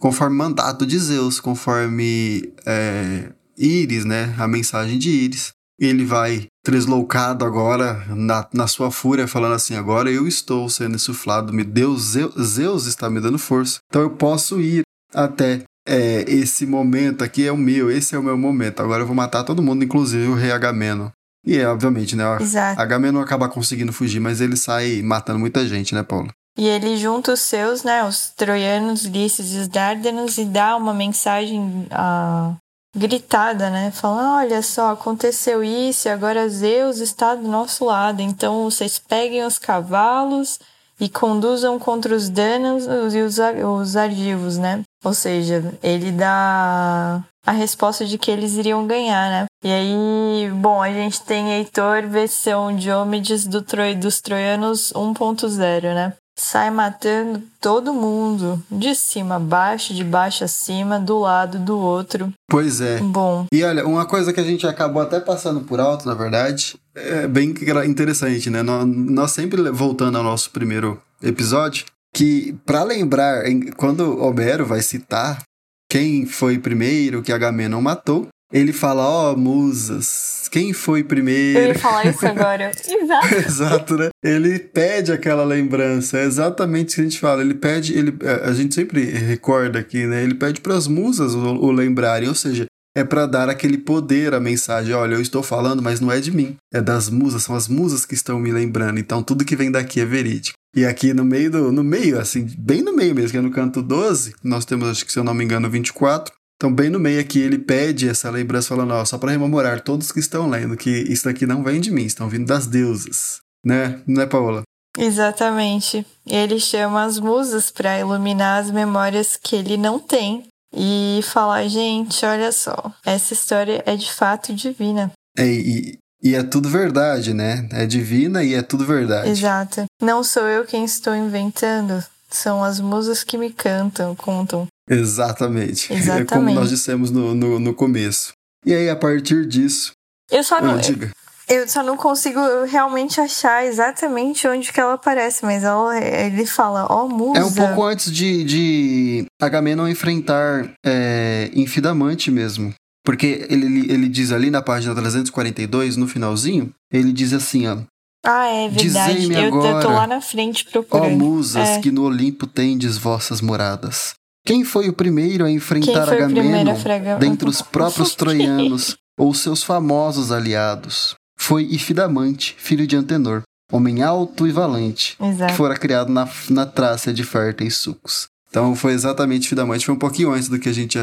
conforme mandato de Zeus, conforme é, Íris, né? A mensagem de Íris. Ele vai tresloucado agora na, na sua fúria, falando assim: agora eu estou sendo insuflado, me Deus, Zeus, Zeus está me dando força, então eu posso ir até é, esse momento aqui é o meu, esse é o meu momento. Agora eu vou matar todo mundo, inclusive o rei Agamemnon. E é, obviamente, né? Exato. Agamemnon acaba conseguindo fugir, mas ele sai matando muita gente, né, Paula? E ele junta os seus, né, os troianos, Ulisses e os Dárdanos e dá uma mensagem uh, gritada, né, falando, olha só, aconteceu isso e agora Zeus está do nosso lado, então vocês peguem os cavalos e conduzam contra os danos e os, os argivos, né? Ou seja, ele dá a resposta de que eles iriam ganhar, né? E aí, bom, a gente tem Heitor versão Diomedes do Troi, dos Troianos 1.0, né? sai matando todo mundo, de cima a baixo, de baixo a cima, do lado do outro. Pois é. Bom. E olha, uma coisa que a gente acabou até passando por alto, na verdade, é bem interessante, né? Nós, nós sempre voltando ao nosso primeiro episódio, que para lembrar, quando Homero vai citar quem foi primeiro que Agamenon matou, ele fala, ó, oh, musas, quem foi primeiro? Eu ia falar isso agora. Exato. Exato, né? Ele pede aquela lembrança, é exatamente o que a gente fala. Ele pede, ele, a gente sempre recorda aqui, né? Ele pede para as musas o, o lembrarem, ou seja, é para dar aquele poder à mensagem. Olha, eu estou falando, mas não é de mim, é das musas, são as musas que estão me lembrando. Então tudo que vem daqui é verídico. E aqui no meio do, no meio, assim, bem no meio mesmo, que é no canto 12, nós temos, acho que se eu não me engano, 24. Então, bem no meio aqui, ele pede essa lembrança, falando, ó, só para rememorar todos que estão lendo, que isso daqui não vem de mim, estão vindo das deusas. Né? Não é, Paola? Exatamente. Ele chama as musas para iluminar as memórias que ele não tem e falar, gente, olha só, essa história é de fato divina. É, e, e é tudo verdade, né? É divina e é tudo verdade. Exato. Não sou eu quem estou inventando, são as musas que me cantam, contam. Exatamente. Exatamente. É como nós dissemos no, no, no começo. E aí, a partir disso. Eu só não. Ah, diga. Eu só não consigo realmente achar exatamente onde que ela aparece, mas ela, ele fala, ó, oh, musa. É um pouco antes de, de Agamenon enfrentar é, Infidamante mesmo. Porque ele, ele diz ali na página 342, no finalzinho, ele diz assim, ó. Ah, é verdade. Eu, agora, eu tô lá na frente procurando. Ó musas é. que no Olimpo tendes vossas moradas. Quem foi o primeiro a enfrentar Agamenon dentre os próprios troianos ou seus famosos aliados? Foi Ifidamante, filho de Antenor, homem alto e valente, Exato. que fora criado na, na Trácia de férteis sucos. Então foi exatamente Ifidamante, foi um pouquinho antes do que a gente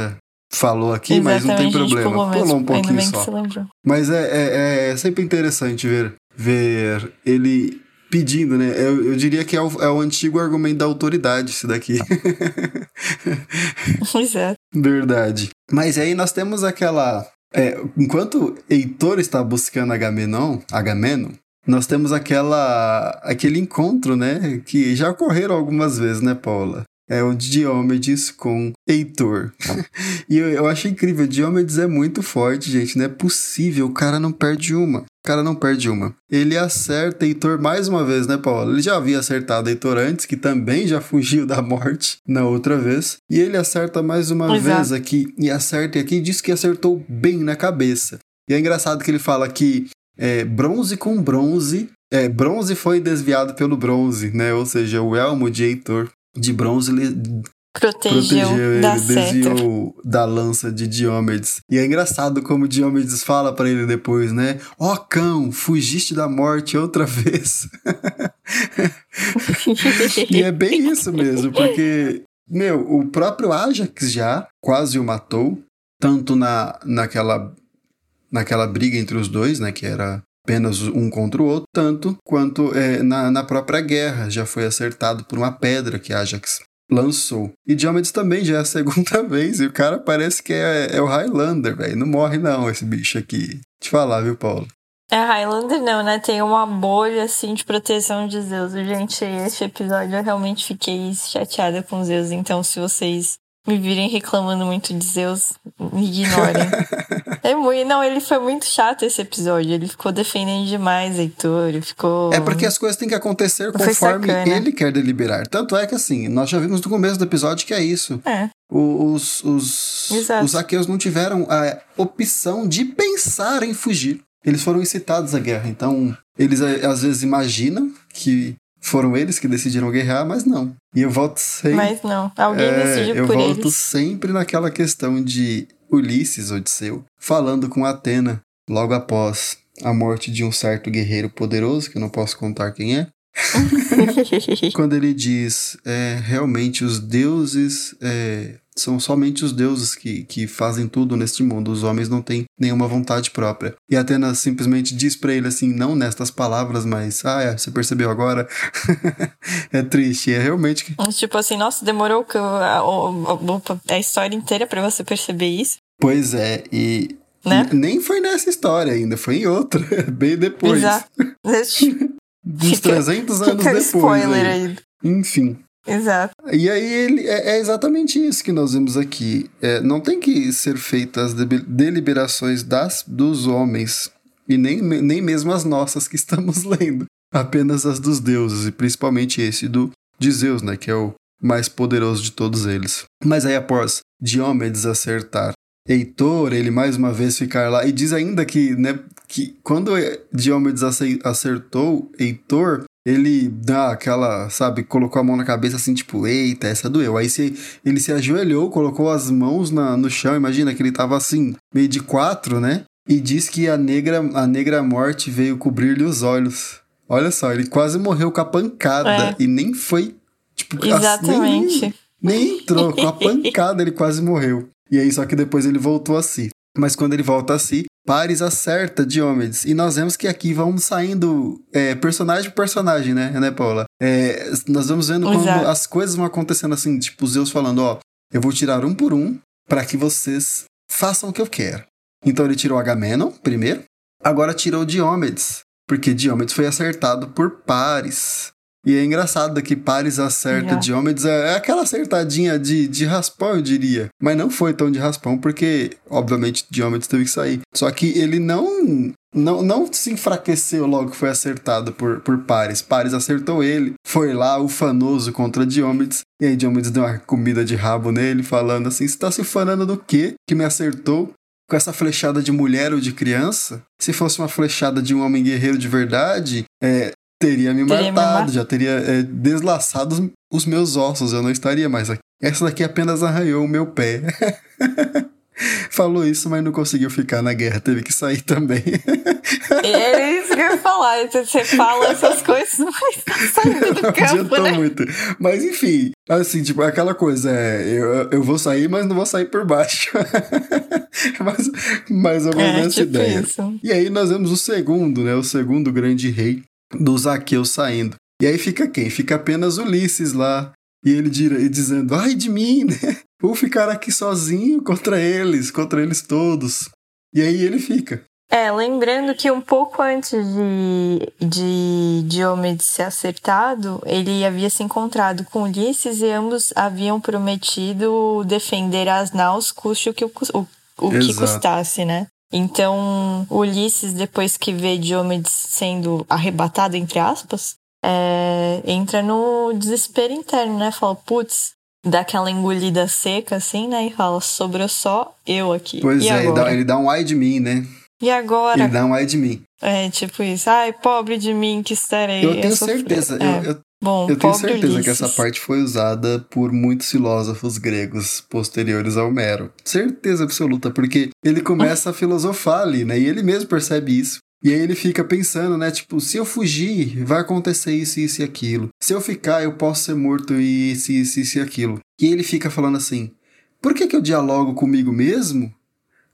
falou aqui, exatamente, mas não tem problema. Pulou, pulou um pouquinho só. Mas é, é, é sempre interessante ver, ver ele pedindo, né? Eu, eu diria que é o, é o antigo argumento da autoridade, isso daqui. Exato. Verdade. Mas aí nós temos aquela. É, enquanto Heitor está buscando Agamenon, Agamenon, nós temos aquela aquele encontro, né? Que já ocorreram algumas vezes, né, Paula? É o Diomedes com Heitor. e eu, eu acho incrível, Diomedes é muito forte, gente, não é possível, o cara não perde uma. O cara não perde uma. Ele acerta Heitor mais uma vez, né, Paulo? Ele já havia acertado Heitor antes, que também já fugiu da morte na outra vez. E ele acerta mais uma Exato. vez aqui. E acerta aqui e diz que acertou bem na cabeça. E é engraçado que ele fala que é, bronze com bronze. É, bronze foi desviado pelo bronze, né? Ou seja, o elmo de Heitor de bronze ele protegeu, protegeu ele, da desviou da lança de Diomedes. E é engraçado como Diomedes fala para ele depois, né? Ó oh, cão, fugiste da morte outra vez. e é bem isso mesmo, porque, meu, o próprio Ajax já quase o matou, tanto na, naquela, naquela briga entre os dois, né? Que era apenas um contra o outro, tanto quanto é, na, na própria guerra já foi acertado por uma pedra que Ajax lançou. E Diomedes também já é a segunda vez, e o cara parece que é, é o Highlander, velho. Não morre não esse bicho aqui. Te falar, viu, Paulo? É Highlander não, né? Tem uma bolha, assim, de proteção de Zeus. Gente, esse episódio eu realmente fiquei chateada com Zeus. Então, se vocês me virem reclamando muito de Zeus, me ignorem. é muito, não, ele foi muito chato esse episódio. Ele ficou defendendo demais Heitor, ele ficou. É porque as coisas têm que acontecer conforme ele quer deliberar. Tanto é que assim, nós já vimos no começo do episódio que é isso. É. Os, os, os aqueus não tiveram a opção de pensar em fugir. Eles foram incitados à guerra. Então, eles às vezes imaginam que foram eles que decidiram guerrear, mas não. E eu volto sempre. Mas não, alguém é, decidiu por eles. Eu volto sempre naquela questão de Ulisses, Odisseu, falando com Atena logo após a morte de um certo guerreiro poderoso, que eu não posso contar quem é. Quando ele diz, é, realmente os deuses é, são somente os deuses que, que fazem tudo neste mundo, os homens não têm nenhuma vontade própria. E Atenas simplesmente diz para ele assim, não nestas palavras, mas, ah, é, você percebeu agora? é triste, é realmente. Tipo assim, nossa, demorou a, a, a história inteira para você perceber isso. Pois é, e né? Nem foi nessa história ainda, foi em outra, bem depois. Exato. Uns 300 anos depois. spoiler aí. aí. Enfim. Exato. E aí ele, é, é exatamente isso que nós vemos aqui. É, não tem que ser feitas deliberações das, dos homens, e nem, nem mesmo as nossas que estamos lendo. Apenas as dos deuses, e principalmente esse do de Zeus, né, que é o mais poderoso de todos eles. Mas aí após Diomedes acertar Heitor, ele mais uma vez ficar lá. E diz ainda que, né, que quando Diomedes acertou Heitor, ele dá aquela, sabe, colocou a mão na cabeça assim, tipo, eita, essa doeu. Aí se, ele se ajoelhou, colocou as mãos na, no chão, imagina que ele tava assim, meio de quatro, né? E diz que a negra, a negra morte veio cobrir-lhe os olhos. Olha só, ele quase morreu com a pancada é. e nem foi, tipo, Exatamente. nem, nem entrou, com a pancada ele quase morreu. E aí, só que depois ele voltou a si. Mas quando ele volta a si, Paris acerta Diomedes. E nós vemos que aqui vamos saindo é, personagem por personagem, né, né Paula? É, nós vamos vendo como Exato. as coisas vão acontecendo assim, tipo, Zeus falando, ó, eu vou tirar um por um para que vocês façam o que eu quero. Então ele tirou Agamenon primeiro, agora tirou Diomedes, porque Diomedes foi acertado por Paris. E é engraçado que Paris acerta Diomedes, é, é aquela acertadinha de, de raspão, eu diria. Mas não foi tão de raspão, porque, obviamente, Diomedes teve que sair. Só que ele não não, não se enfraqueceu logo que foi acertado por, por Paris. Paris acertou ele, foi lá ufanoso contra Diomedes, e aí Diomedes deu uma comida de rabo nele, falando assim: Você tá se ufanando do quê? Que me acertou? Com essa flechada de mulher ou de criança? Se fosse uma flechada de um homem guerreiro de verdade, é, teria me teria matado, me já teria é, deslaçado os meus ossos, eu não estaria mais aqui. Essa daqui apenas arranhou o meu pé. Falou isso, mas não conseguiu ficar na guerra, teve que sair também. É isso que eu ia falar. Você fala essas coisas, mas tá saindo do campo, né? muito. Mas enfim, assim, tipo, aquela coisa, é, eu, eu vou sair, mas não vou sair por baixo. mas, mais ou menos é, essa tipo ideia. Isso. E aí nós vemos o segundo, né? O segundo grande rei, do Zaqueu saindo. E aí fica quem? Fica apenas Ulisses lá. E ele dizendo, ai de mim, né? Vou ficar aqui sozinho contra eles, contra eles todos. E aí ele fica. É, lembrando que um pouco antes de, de Diomedes ser acertado, ele havia se encontrado com Ulisses e ambos haviam prometido defender as naus, custe o que, o, o, o que custasse, né? Então, Ulisses, depois que vê Diomedes sendo arrebatado, entre aspas, é, entra no desespero interno, né? Fala, putz, dá aquela engolida seca, assim, né? E fala, sobrou só eu aqui. Pois e é, ele dá, ele dá, um ai de mim, né? E agora? Ele dá um ai de mim. É, tipo isso. Ai, pobre de mim que estarei. Eu tenho eu certeza. É. Eu, eu, Bom, eu tenho certeza Ulisses. que essa parte foi usada por muitos filósofos gregos posteriores ao Homero. Certeza absoluta, porque ele começa a filosofar ali, né? E ele mesmo percebe isso. E aí ele fica pensando, né? Tipo, se eu fugir, vai acontecer isso, isso e aquilo. Se eu ficar, eu posso ser morto e isso, isso, isso e aquilo. E ele fica falando assim: por que, que eu dialogo comigo mesmo?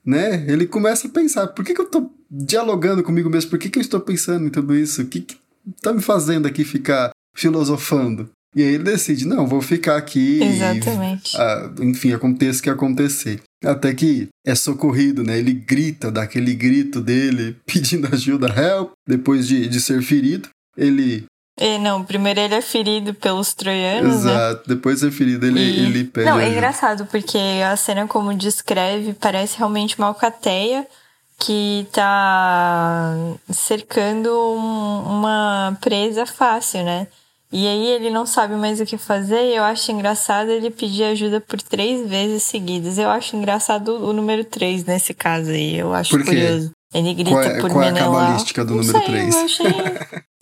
Né? Ele começa a pensar: por que, que eu tô dialogando comigo mesmo? Por que, que eu estou pensando em tudo isso? O que, que tá me fazendo aqui ficar filosofando. E aí ele decide, não, vou ficar aqui. Exatamente. E, ah, enfim, aconteça o que acontecer. Até que é socorrido, né? Ele grita, dá aquele grito dele, pedindo ajuda, help, depois de, de ser ferido. Ele É, não, primeiro ele é ferido pelos troianos, né? Exato. Depois de ser ferido, ele, E- ele pede Não, é engraçado, porque a cena como descreve parece realmente uma alcateia que tá cercando um- uma presa fácil, né? E aí ele não sabe mais o que fazer e eu acho engraçado ele pedir ajuda por três vezes seguidas. Eu acho engraçado o número três nesse caso aí, eu acho curioso. Ele grita Qual é- por qual é a Menelau. cabalística do não número sei, três? Eu achei...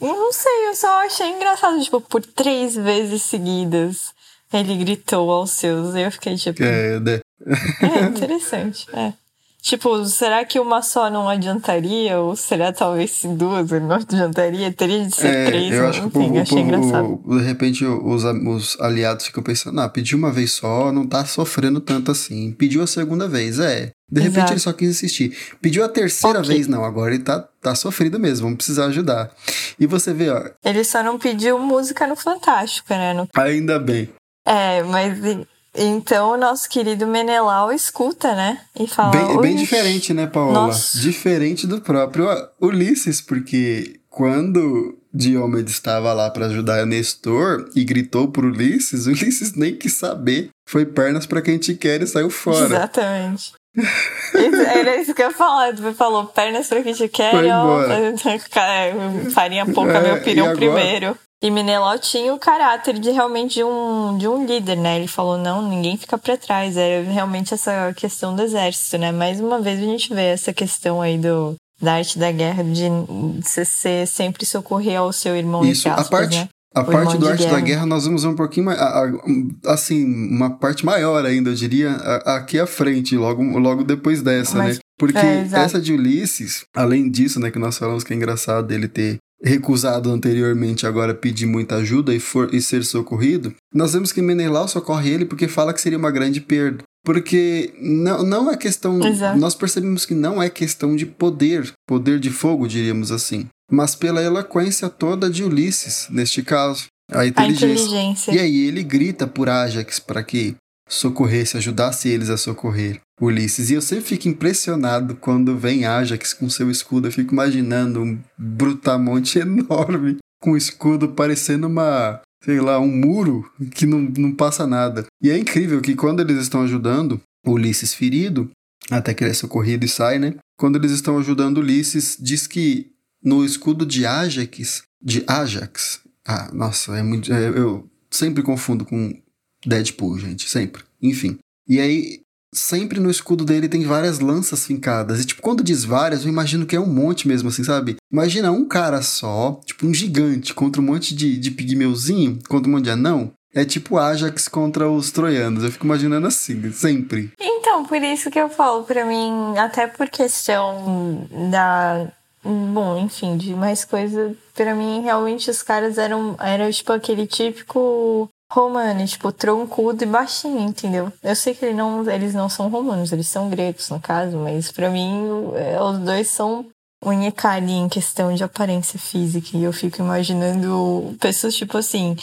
não sei, eu só achei engraçado, tipo, por três vezes seguidas. Ele gritou aos seus. Eu fiquei tipo. É, né? É interessante, é. Tipo, será que uma só não adiantaria? Ou será talvez se duas não adiantaria? Teria de ser É, três, eu não acho que o povo, achei engraçado. de repente os, os aliados ficam pensando, ah, pediu uma vez só, não tá sofrendo tanto assim. Pediu a segunda vez, é. De repente Exato. ele só quis insistir. Pediu a terceira Ok. vez, não, agora ele tá, tá sofrido mesmo, vamos precisar ajudar. E você vê, ó, Ele só não pediu música no Fantástico, né? No- ainda bem. É, mas então o nosso querido Menelau escuta, né? E fala. Bem, bem "Ui, diferente, né, Paola? Nossa. Diferente do próprio Ulisses, porque quando Diomedes estava lá para ajudar Nestor e gritou pro Ulisses, Ulisses nem quis saber. Foi pernas para quem te quer e saiu fora. Exatamente. Isso- Era isso que eu ia falar. Tu falou pernas pra quem te quer, ó, embora. farinha pouca, É, meu e pirão agora? primeiro. E Menelau tinha o caráter de realmente de um, de um líder, né? Ele falou, não, ninguém fica pra trás. Era realmente essa questão do exército, né? Mais uma vez a gente vê essa questão aí do, da arte da guerra, de você sempre socorrer ao seu irmão, Isso, a parte, né? a O parte do arte da guerra. guerra nós vamos ver um pouquinho mais, assim, uma parte maior ainda, eu diria, aqui à frente, logo, logo depois dessa, Mas- né? Porque é, essa de Ulisses, além disso, né, que nós falamos que é engraçado dele ter recusado anteriormente, agora pedir muita ajuda e, for, e ser socorrido, nós vemos que Menelau socorre ele porque fala que seria uma grande perda. Porque não, não é questão. Exato. Nós percebemos que não é questão de poder, poder de fogo, diríamos assim, mas pela eloquência toda de Ulisses, neste caso. A A inteligência. inteligência. E aí ele grita por Ajax para que socorresse, ajudasse eles a socorrer Ulisses. E eu sempre fico impressionado quando vem Ajax com seu escudo. Eu fico imaginando um brutamonte enorme com o escudo parecendo uma, sei lá, um muro que não, não passa nada. E é incrível que quando eles estão ajudando Ulisses ferido, até que ele é socorrido e sai, né? Quando eles estão ajudando Ulisses, diz que no escudo de Ajax, de Ajax, ah, nossa, é muito, é, eu sempre confundo com Deadpool, gente, sempre. Enfim. E aí, sempre no escudo dele tem várias lanças fincadas. E, tipo, quando diz várias, eu imagino que é um monte mesmo, assim, sabe? Imagina um cara só, tipo, um gigante contra um monte de, de pigmeuzinho, contra um monte de anão. É tipo Ajax contra os troianos. Eu fico imaginando assim, sempre. Então, por isso que eu falo, pra mim, até por questão da. Bom, enfim, de mais coisa, pra mim, realmente os caras eram, eram tipo aquele típico romano, tipo, troncudo e baixinho, entendeu? Eu sei que ele não, eles não são romanos, eles são gregos, no caso, mas pra mim, é, os dois são unhecali em questão de aparência física. E eu fico imaginando pessoas, tipo assim,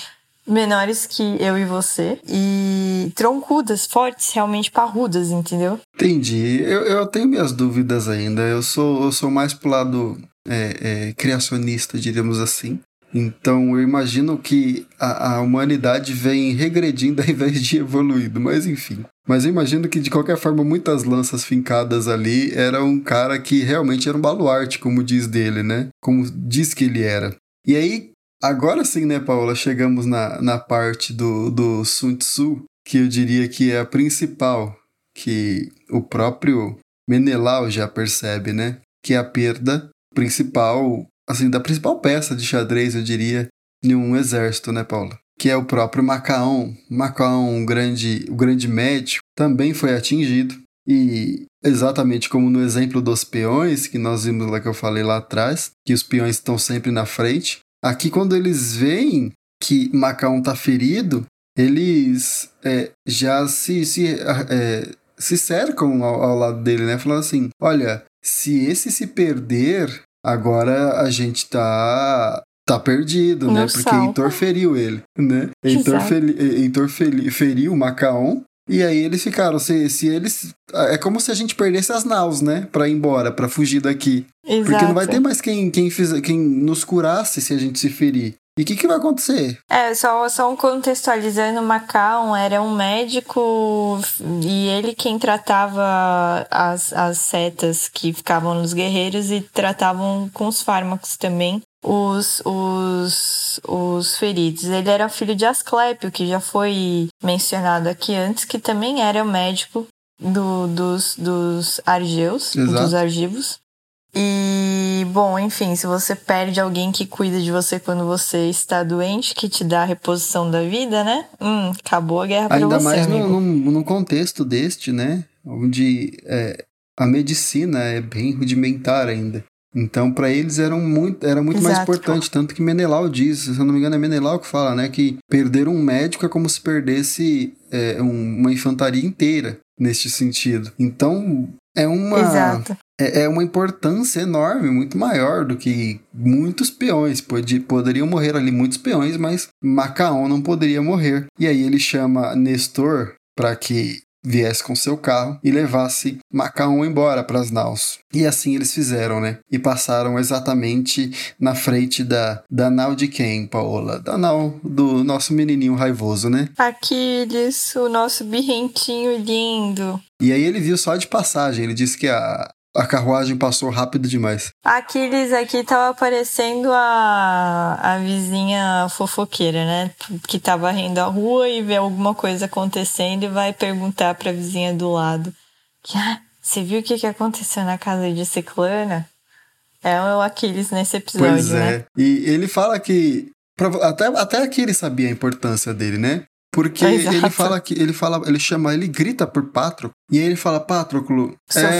menores que eu e você e troncudas, fortes, realmente parrudas, entendeu? Entendi. Eu, eu tenho minhas dúvidas ainda. Eu sou, eu sou mais pro lado é, é, criacionista, diríamos assim. Então eu imagino que a, a humanidade vem regredindo ao invés de evoluindo, mas enfim. Mas eu imagino que de qualquer forma muitas lanças fincadas ali era um cara que realmente era um baluarte, como diz dele, né? Como diz que ele era. E aí, agora sim, né, Paula, chegamos na, na parte do, do Sun Tzu, que eu diria que é a principal, que o próprio Menelau já percebe, né? Que é a perda principal, assim, da principal peça de xadrez, eu diria, de um exército, né, Paula? Que é o próprio Macaon. Macaon, grande, o grande médico, também foi atingido. E exatamente como no exemplo dos peões, que nós vimos lá que eu falei lá atrás, que os peões estão sempre na frente. Aqui, quando eles veem que Macaon tá ferido, eles é, já se, se, é, se cercam ao, ao, lado dele, né? Falando assim: olha, se esse se perder, agora a gente tá. Tá perdido, No né? Porque. Heitor feriu ele, né? Heitor, feri, Heitor feri- feriu o Macaon. E aí eles ficaram, se, se eles. É como se a gente perdesse as naus, né? Pra ir embora, pra fugir daqui. Exato. Porque não vai ter mais quem, quem, fiz, quem nos curasse se a gente se ferir. E o que, que vai acontecer? É, só, só contextualizando, Macaon era um médico e ele quem tratava as, as setas que ficavam nos guerreiros e tratavam com os fármacos também os, os, os feridos. Ele era filho de Asclépio, que já foi mencionado aqui antes, que também era médico do, dos, dos argeus, Exato. dos argivos. E, bom, enfim, se você perde alguém que cuida de você quando você está doente, que te dá a reposição da vida, né? Hum, acabou a guerra pra Ainda você, mais no, amigo. no, no contexto deste, né? Onde é, a medicina é bem rudimentar ainda. Então, para eles era muito, era muito mais importante. Tanto que Menelau diz, se eu não me engano, é Menelau que fala, né? Que perder um médico é como se perdesse é, um- uma infantaria inteira neste sentido. Então, é uma. Exato. é, é uma importância enorme, muito maior do que muitos peões. Pode, poderiam morrer ali muitos peões, mas Macaon não poderia morrer. E aí ele chama Nestor para que viesse com seu carro e levasse Macaon embora para as naus. E assim eles fizeram, né? E passaram exatamente na frente da, da nau de quem, Paola? Da nau do nosso menininho raivoso, né? Aquiles, o nosso birrentinho lindo. E aí ele viu só de passagem, ele disse que a, a carruagem passou rápido demais. Aquiles aqui tava parecendo a, a vizinha fofoqueira, né? Que tá varrendo a rua e vê alguma coisa acontecendo e vai perguntar pra vizinha do lado. Que, ah, você viu o que, que aconteceu na casa de Ciclana? É o Aquiles nesse episódio, Pois né? é. E ele fala que. Até, até aqui ele sabia a importância dele, né? Porque Exato. ele fala que ele fala, ele chama, ele grita por Patroclo. E aí ele fala,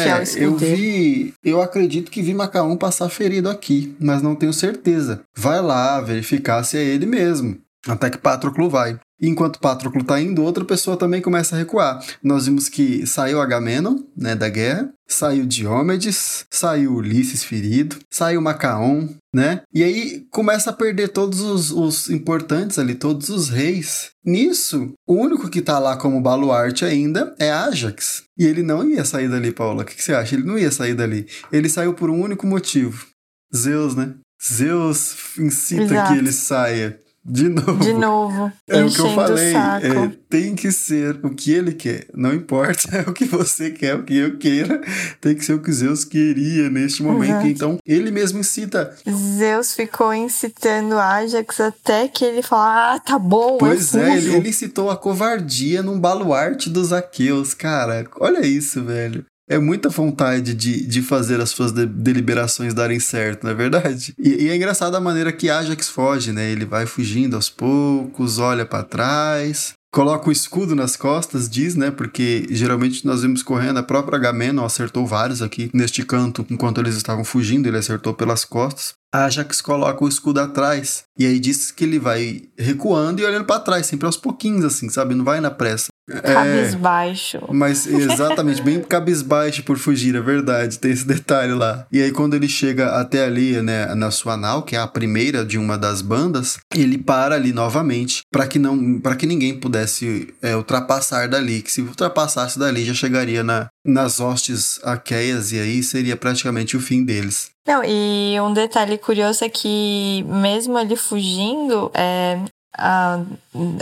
fiel é, eu escudeiro." vi. Eu acredito que vi Macaon passar ferido aqui, mas não tenho certeza. Vai lá verificar se é ele mesmo. Até que Patroclo vai. Enquanto Patroclo tá indo, outra pessoa também começa a recuar. Nós vimos que saiu Agamenon, né, da guerra, saiu Diomedes, saiu Ulisses ferido, saiu Macaon, né? E aí começa a perder todos os, os importantes ali, todos os reis. Nisso, o único que tá lá como baluarte ainda é Ajax. E ele não ia sair dali, Paula. O que, que você acha? Ele não ia sair dali. Ele saiu por um único motivo. Zeus, né? Zeus incita Exato. que ele saia. De novo. De novo, É o que eu falei. é, tem que ser o que ele quer. Não importa é o que você quer, o que eu queira. Tem que ser o que Zeus queria neste momento. Exato. Então, ele mesmo incita. Zeus ficou incitando Ajax até que ele falou: Ah, tá bom, Pois eu é, ele, ele incitou a covardia num baluarte dos Aqueus. Cara, olha isso, velho. É muita vontade de, de fazer as suas de- deliberações darem certo, não é verdade? E, e é engraçado a maneira que Ajax foge, né? Ele vai fugindo aos poucos, olha pra trás, coloca o escudo nas costas, diz, né? Porque geralmente nós vimos correndo, a própria Agamenon acertou vários aqui neste canto, enquanto eles estavam fugindo, ele acertou pelas costas. Ajax coloca o escudo atrás, e aí diz que ele vai recuando e olhando pra trás, sempre aos pouquinhos, assim, sabe? Não vai na pressa. É, Cabisbaixo. mas exatamente, bem cabisbaixo por fugir, é verdade, tem esse detalhe lá. E aí quando ele chega até ali, né, na sua nau, que é a primeira de uma das bandas, ele para ali novamente para que não, para que ninguém pudesse é, ultrapassar dali, que se ultrapassasse dali já chegaria na, nas hostes aqueias e aí seria praticamente o fim deles. Não, e um detalhe curioso é que, mesmo ele fugindo, é, a-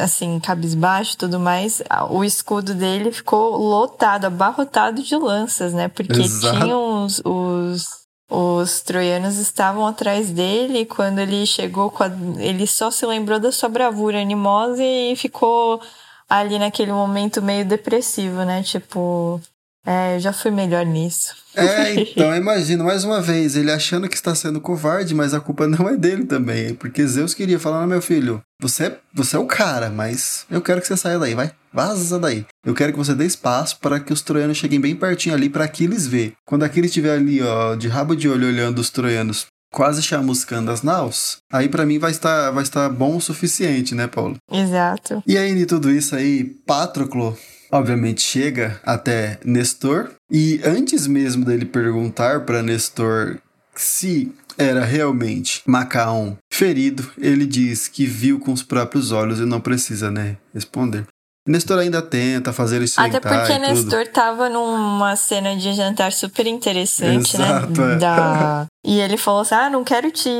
assim, cabisbaixo e tudo mais, o escudo dele ficou lotado, abarrotado de lanças, né? Porque Exato. tinham os, os, os troianos estavam atrás dele e quando ele chegou, com a- ele só se lembrou da sua bravura animosa e ficou ali naquele momento meio depressivo, né? Tipo, é, eu já fui melhor nisso. É, então, imagina, mais uma vez, ele achando que está sendo covarde, mas a culpa não é dele também. Porque Zeus queria falar, meu filho, você, é- você é o cara, mas eu quero que você saia daí, vai, vaza daí. Eu quero que você dê espaço para que os troianos cheguem bem pertinho ali para Aquiles ver. Quando Aquiles estiver ali, ó, de rabo de olho olhando os troianos quase chamuscando as naus, aí para mim vai estar, vai estar bom o suficiente, né, Paulo? Exato. E aí, de tudo isso aí, Patroclo, obviamente, chega até Nestor. E antes mesmo dele perguntar para Nestor se era realmente Macaon ferido, ele diz que viu com os próprios olhos e não precisa, né, responder. Nestor ainda tenta fazer ele sentar Até porque e tudo. Nestor tava numa cena de jantar super interessante, Exato, né? é. Da... E ele falou assim: Ah, não quero te,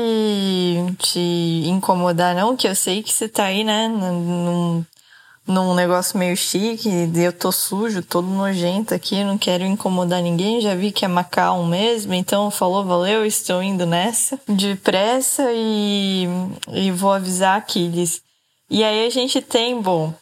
te incomodar, não, que eu sei que você tá aí, né? Num, num negócio meio chique, eu tô sujo, todo nojento aqui, não quero incomodar ninguém, já vi que é Macau mesmo, então falou, valeu, estou indo nessa, depressa e, e vou avisar Aquiles. E aí a gente tem, bom,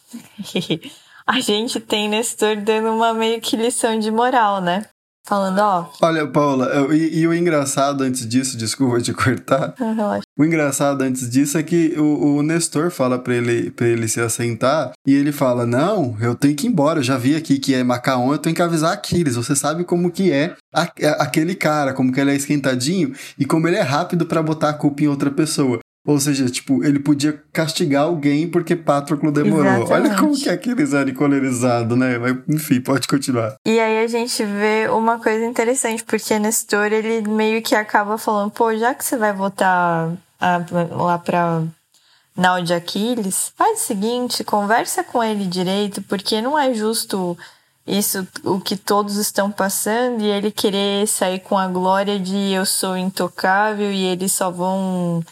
a gente tem Nestor dando uma meio que lição de moral, né? Falando, ó, Olha, Paula, e, e o engraçado antes disso, desculpa te cortar, relaxa. o engraçado antes disso é que o, o Nestor fala pra ele, pra ele se assentar e ele fala: Não, eu tenho que ir embora. Eu já vi aqui que é Macaon, eu tenho que avisar Aquiles. Você sabe como que é a- a- aquele cara, como que ele é esquentadinho e como ele é rápido pra botar a culpa em outra pessoa. Ou seja, tipo, ele podia castigar alguém porque Patroclo demorou. Olha Exatamente. como que Aquiles era encolerizado, né? Mas, enfim, pode continuar. E aí a gente vê uma coisa interessante, porque Nestor, ele meio que acaba falando, pô, já que você vai voltar a- lá pra Nau de Aquiles, faz o seguinte, conversa com ele direito, porque não é justo isso, o que todos estão passando, e ele querer sair com a glória de eu sou intocável e eles só vão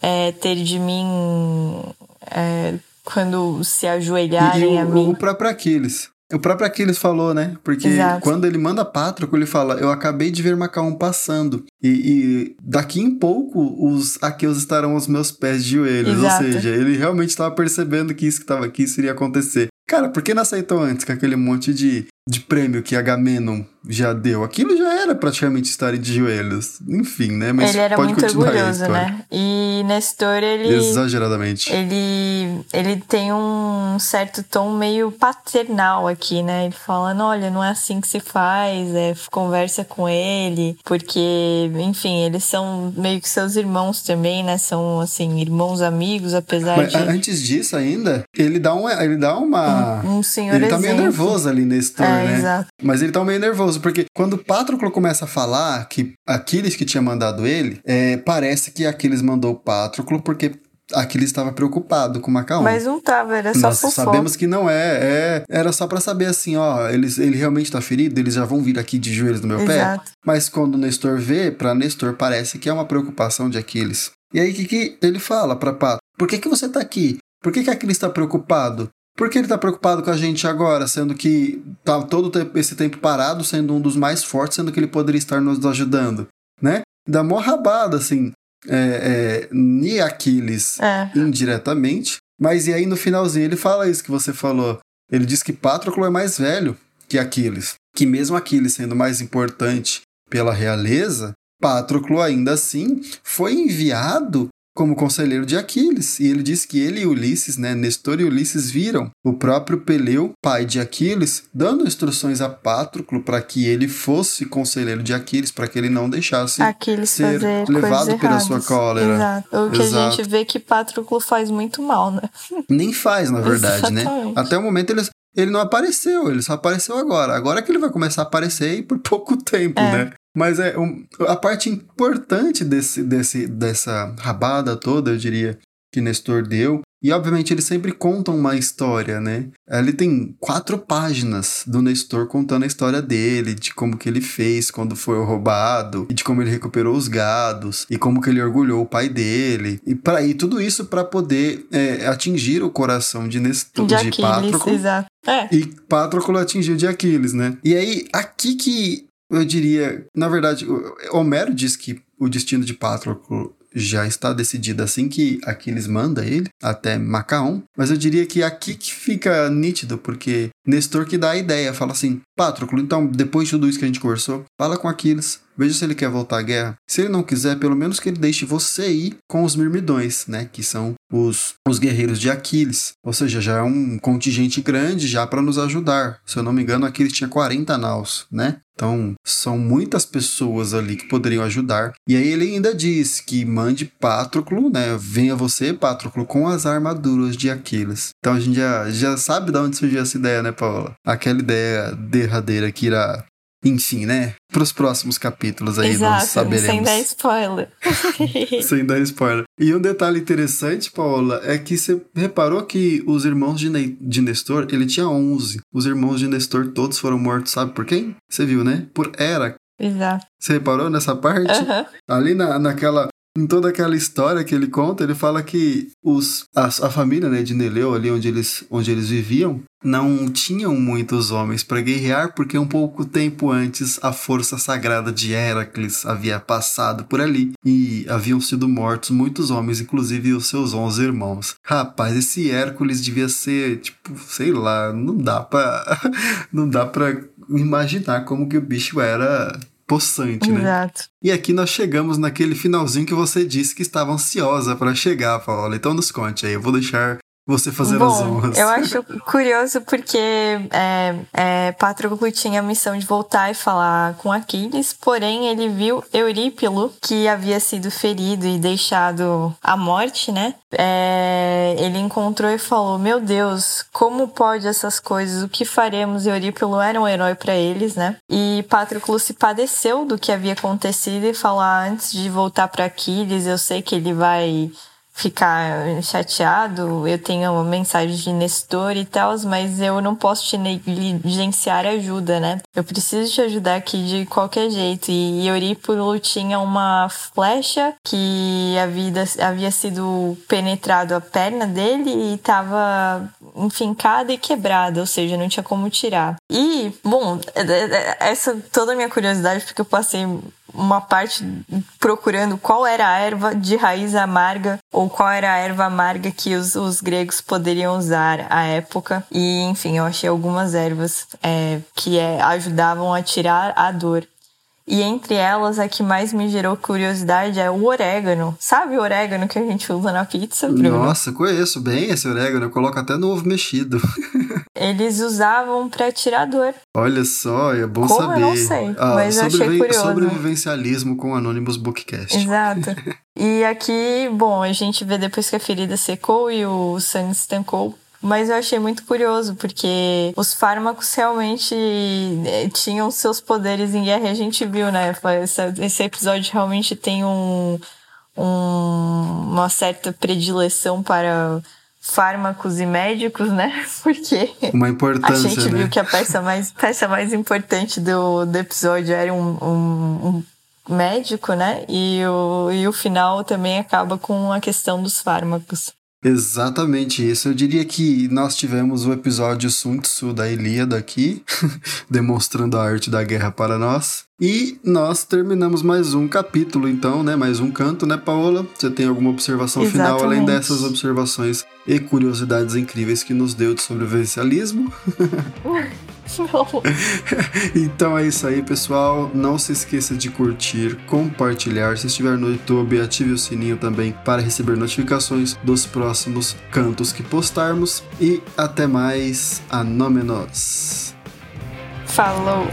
é, ter de mim é, quando se ajoelharem E a o, mim. o próprio Aquiles. O próprio Aquiles falou, né? Porque Exato. quando ele manda Patroclo, ele fala: Eu acabei de ver Macaon passando. E, e daqui em pouco os aqueus estarão aos meus pés de joelhos. Exato. Ou seja, ele realmente estava percebendo que isso que estava aqui isso iria acontecer. Cara, por que não aceitou antes com aquele monte de, de prêmio que Agamenon já deu? Aquilo já era praticamente estarem de joelhos. Enfim, né? Mas ele era pode muito continuar orgulhoso, né? E Nestor, ele, Exageradamente. ele, ele tem um certo tom meio paternal aqui, né? Ele falando, olha, não é assim que se faz, é, conversa com ele, porque, enfim, eles são meio que seus irmãos também, né? São, assim, irmãos amigos, apesar Mas de antes disso ainda, ele dá, um, ele dá uma. um senhor Ele tá meio exemplo. nervoso ali nesse turno, É, né? exato. Mas ele tá meio nervoso, porque quando o Patroclo começa a falar que Aquiles que tinha mandado ele, é, parece que Aquiles mandou o Patroclo porque Aquiles estava preocupado com Macaon. Mas não tava, era só Nós fofoca. sabemos que não é, é. Era só pra saber assim, ó, eles, ele realmente tá ferido, eles já vão vir aqui de joelhos no meu pé. Exato. Mas quando o Nestor vê, pra Nestor parece que é uma preocupação de Aquiles. E aí o que, que ele fala pra Pato? Por que, que você tá aqui? Por que, que Aquiles tá preocupado? Por que ele tá preocupado com a gente agora, sendo que tá todo esse tempo parado, sendo um dos mais fortes, sendo que ele poderia estar nos ajudando, né? Dá mó rabada, assim, é, é, ni Aquiles É. indiretamente, mas e aí no finalzinho ele fala isso que você falou. Ele diz que Patroclo é mais velho que Aquiles, que mesmo Aquiles sendo mais importante pela realeza, Patroclo ainda assim foi enviado como conselheiro de Aquiles. E ele diz que ele e Ulisses, né, Nestor e Ulisses viram o próprio Peleu, pai de Aquiles, dando instruções a Patroclo para que ele fosse conselheiro de Aquiles, para que ele não deixasse Aqueles ser levado pela sua cólera. Exato. O que a Exato. gente vê que Patroclo faz muito mal, né? Nem faz, na verdade, né? Até o momento ele, ele não apareceu, ele só apareceu agora. Agora que ele vai começar a aparecer e por pouco tempo, É. né? Mas é um- a parte importante desse, desse, dessa rabada toda, eu diria, que Nestor deu. E obviamente eles sempre contam uma história, né? Ali tem quatro páginas do Nestor contando a história dele, de como que ele fez quando foi roubado, e de como ele recuperou os gados, e como que ele orgulhou o pai dele. E, pra, e tudo isso para poder é, atingir o coração de Nestor, De de, Aquiles, Patroclo, exato. É. e Patroclo atingiu de Aquiles, né? E aí, aqui que eu diria, na verdade, Homero diz que o destino de Patroclo já está decidido assim que Aquiles manda ele até Macaon, mas eu diria que aqui que fica nítido, porque Nestor que dá a ideia, fala assim, Patroclo, então, depois de tudo isso que a gente conversou, fala com Aquiles, veja se ele quer voltar à guerra. Se ele não quiser, pelo menos que ele deixe você ir com os Mirmidões, né, que são os, os guerreiros de Aquiles. Ou seja, já é um contingente grande já para nos ajudar. Se eu não me engano, Aquiles tinha 40 naus, né? Então, são muitas pessoas ali que poderiam ajudar. E aí ele ainda diz que mande Patroclo, né? Venha você, Patroclo, com as armaduras de Aquiles. Então a gente já, já sabe de onde surgiu essa ideia, né, Paula? Aquela ideia derradeira que irá enfim, né? Para os próximos capítulos aí Exato, nós saberemos. sem dar spoiler. sem dar spoiler. E um detalhe interessante, Paola, é que você reparou que os irmãos de, ne de Nestor, ele tinha 11. Os irmãos de Nestor todos foram mortos, sabe por quem? Você viu, né? Por Hera. Exato. Você reparou nessa parte? Uhum. Ali na, naquela em toda aquela história que ele conta, ele fala que os, a, a família né, de Neleu, ali onde eles, onde eles viviam, não tinham muitos homens para guerrear, porque um pouco tempo antes a força sagrada de Heracles havia passado por ali e haviam sido mortos muitos homens, inclusive os seus onze irmãos. Rapaz, esse Hércules devia ser, tipo, sei lá, não dá pra, não dá pra imaginar como que o bicho era possante, né? Exato. E aqui nós chegamos naquele finalzinho que você disse que estava ansiosa para chegar, Paola. Então nos conte aí, eu vou deixar você fazer Bom, as honras. Eu acho curioso porque é, é, Patroclo tinha a missão de voltar e falar com Aquiles, porém ele viu Eurípilo, que havia sido ferido e deixado à morte, né? É, ele encontrou e falou: Meu Deus, como pode essas coisas? O que faremos? Eurípilo era um herói para eles, né? E Patroclo se padeceu do que havia acontecido e falou: ah, Antes de voltar para Aquiles, eu sei que ele vai ficar chateado, eu tenho uma mensagem de Nestor e tal, mas eu não posso te negligenciar ajuda, né? Eu preciso te ajudar aqui de qualquer jeito. E Eurípolo tinha uma flecha que havia, havia sido penetrado a perna dele e estava enfincada e quebrada, ou seja, não tinha como tirar. E, bom, essa toda a minha curiosidade, porque eu passei uma parte procurando qual era a erva de raiz amarga ou qual era a erva amarga que os, os gregos poderiam usar à época. E, enfim, eu achei algumas ervas é, que é, ajudavam a tirar a dor. E entre elas, a que mais me gerou curiosidade é o orégano. Sabe o orégano que a gente usa na pizza, Bruno? Nossa, conheço bem esse orégano. Eu coloco até no ovo mexido. Eles usavam para tirar dor. Olha só, é bom Como? saber. Eu não sei, ah, mas eu achei curioso. Sobrevivencialismo com Anonymous Bookcast. Exato. e aqui, bom, a gente vê depois que a ferida secou e o sangue estancou, mas eu achei muito curioso, porque os fármacos realmente eh, tinham seus poderes em guerra e a gente viu, né? Esse episódio realmente tem um, um, uma certa predileção para fármacos e médicos, né? Porque a gente né? viu que a peça mais, peça mais importante do, do episódio era um, um, um médico, né? E o, e o final também acaba com a questão dos fármacos. Exatamente isso. Eu diria que nós tivemos o episódio Sun Tzu da Ilíada aqui, demonstrando a arte da guerra para nós. E nós terminamos mais um capítulo, então, né? Mais um canto, né, Paola? Você tem alguma observação Exatamente. final além dessas observações e curiosidades incríveis que nos deu de sobrevivencialismo? Então é isso aí, pessoal. Não se esqueça de curtir, compartilhar. Se estiver no YouTube, ative o sininho também para receber notificações dos próximos cantos que postarmos. E até mais. A nome nós. Falou.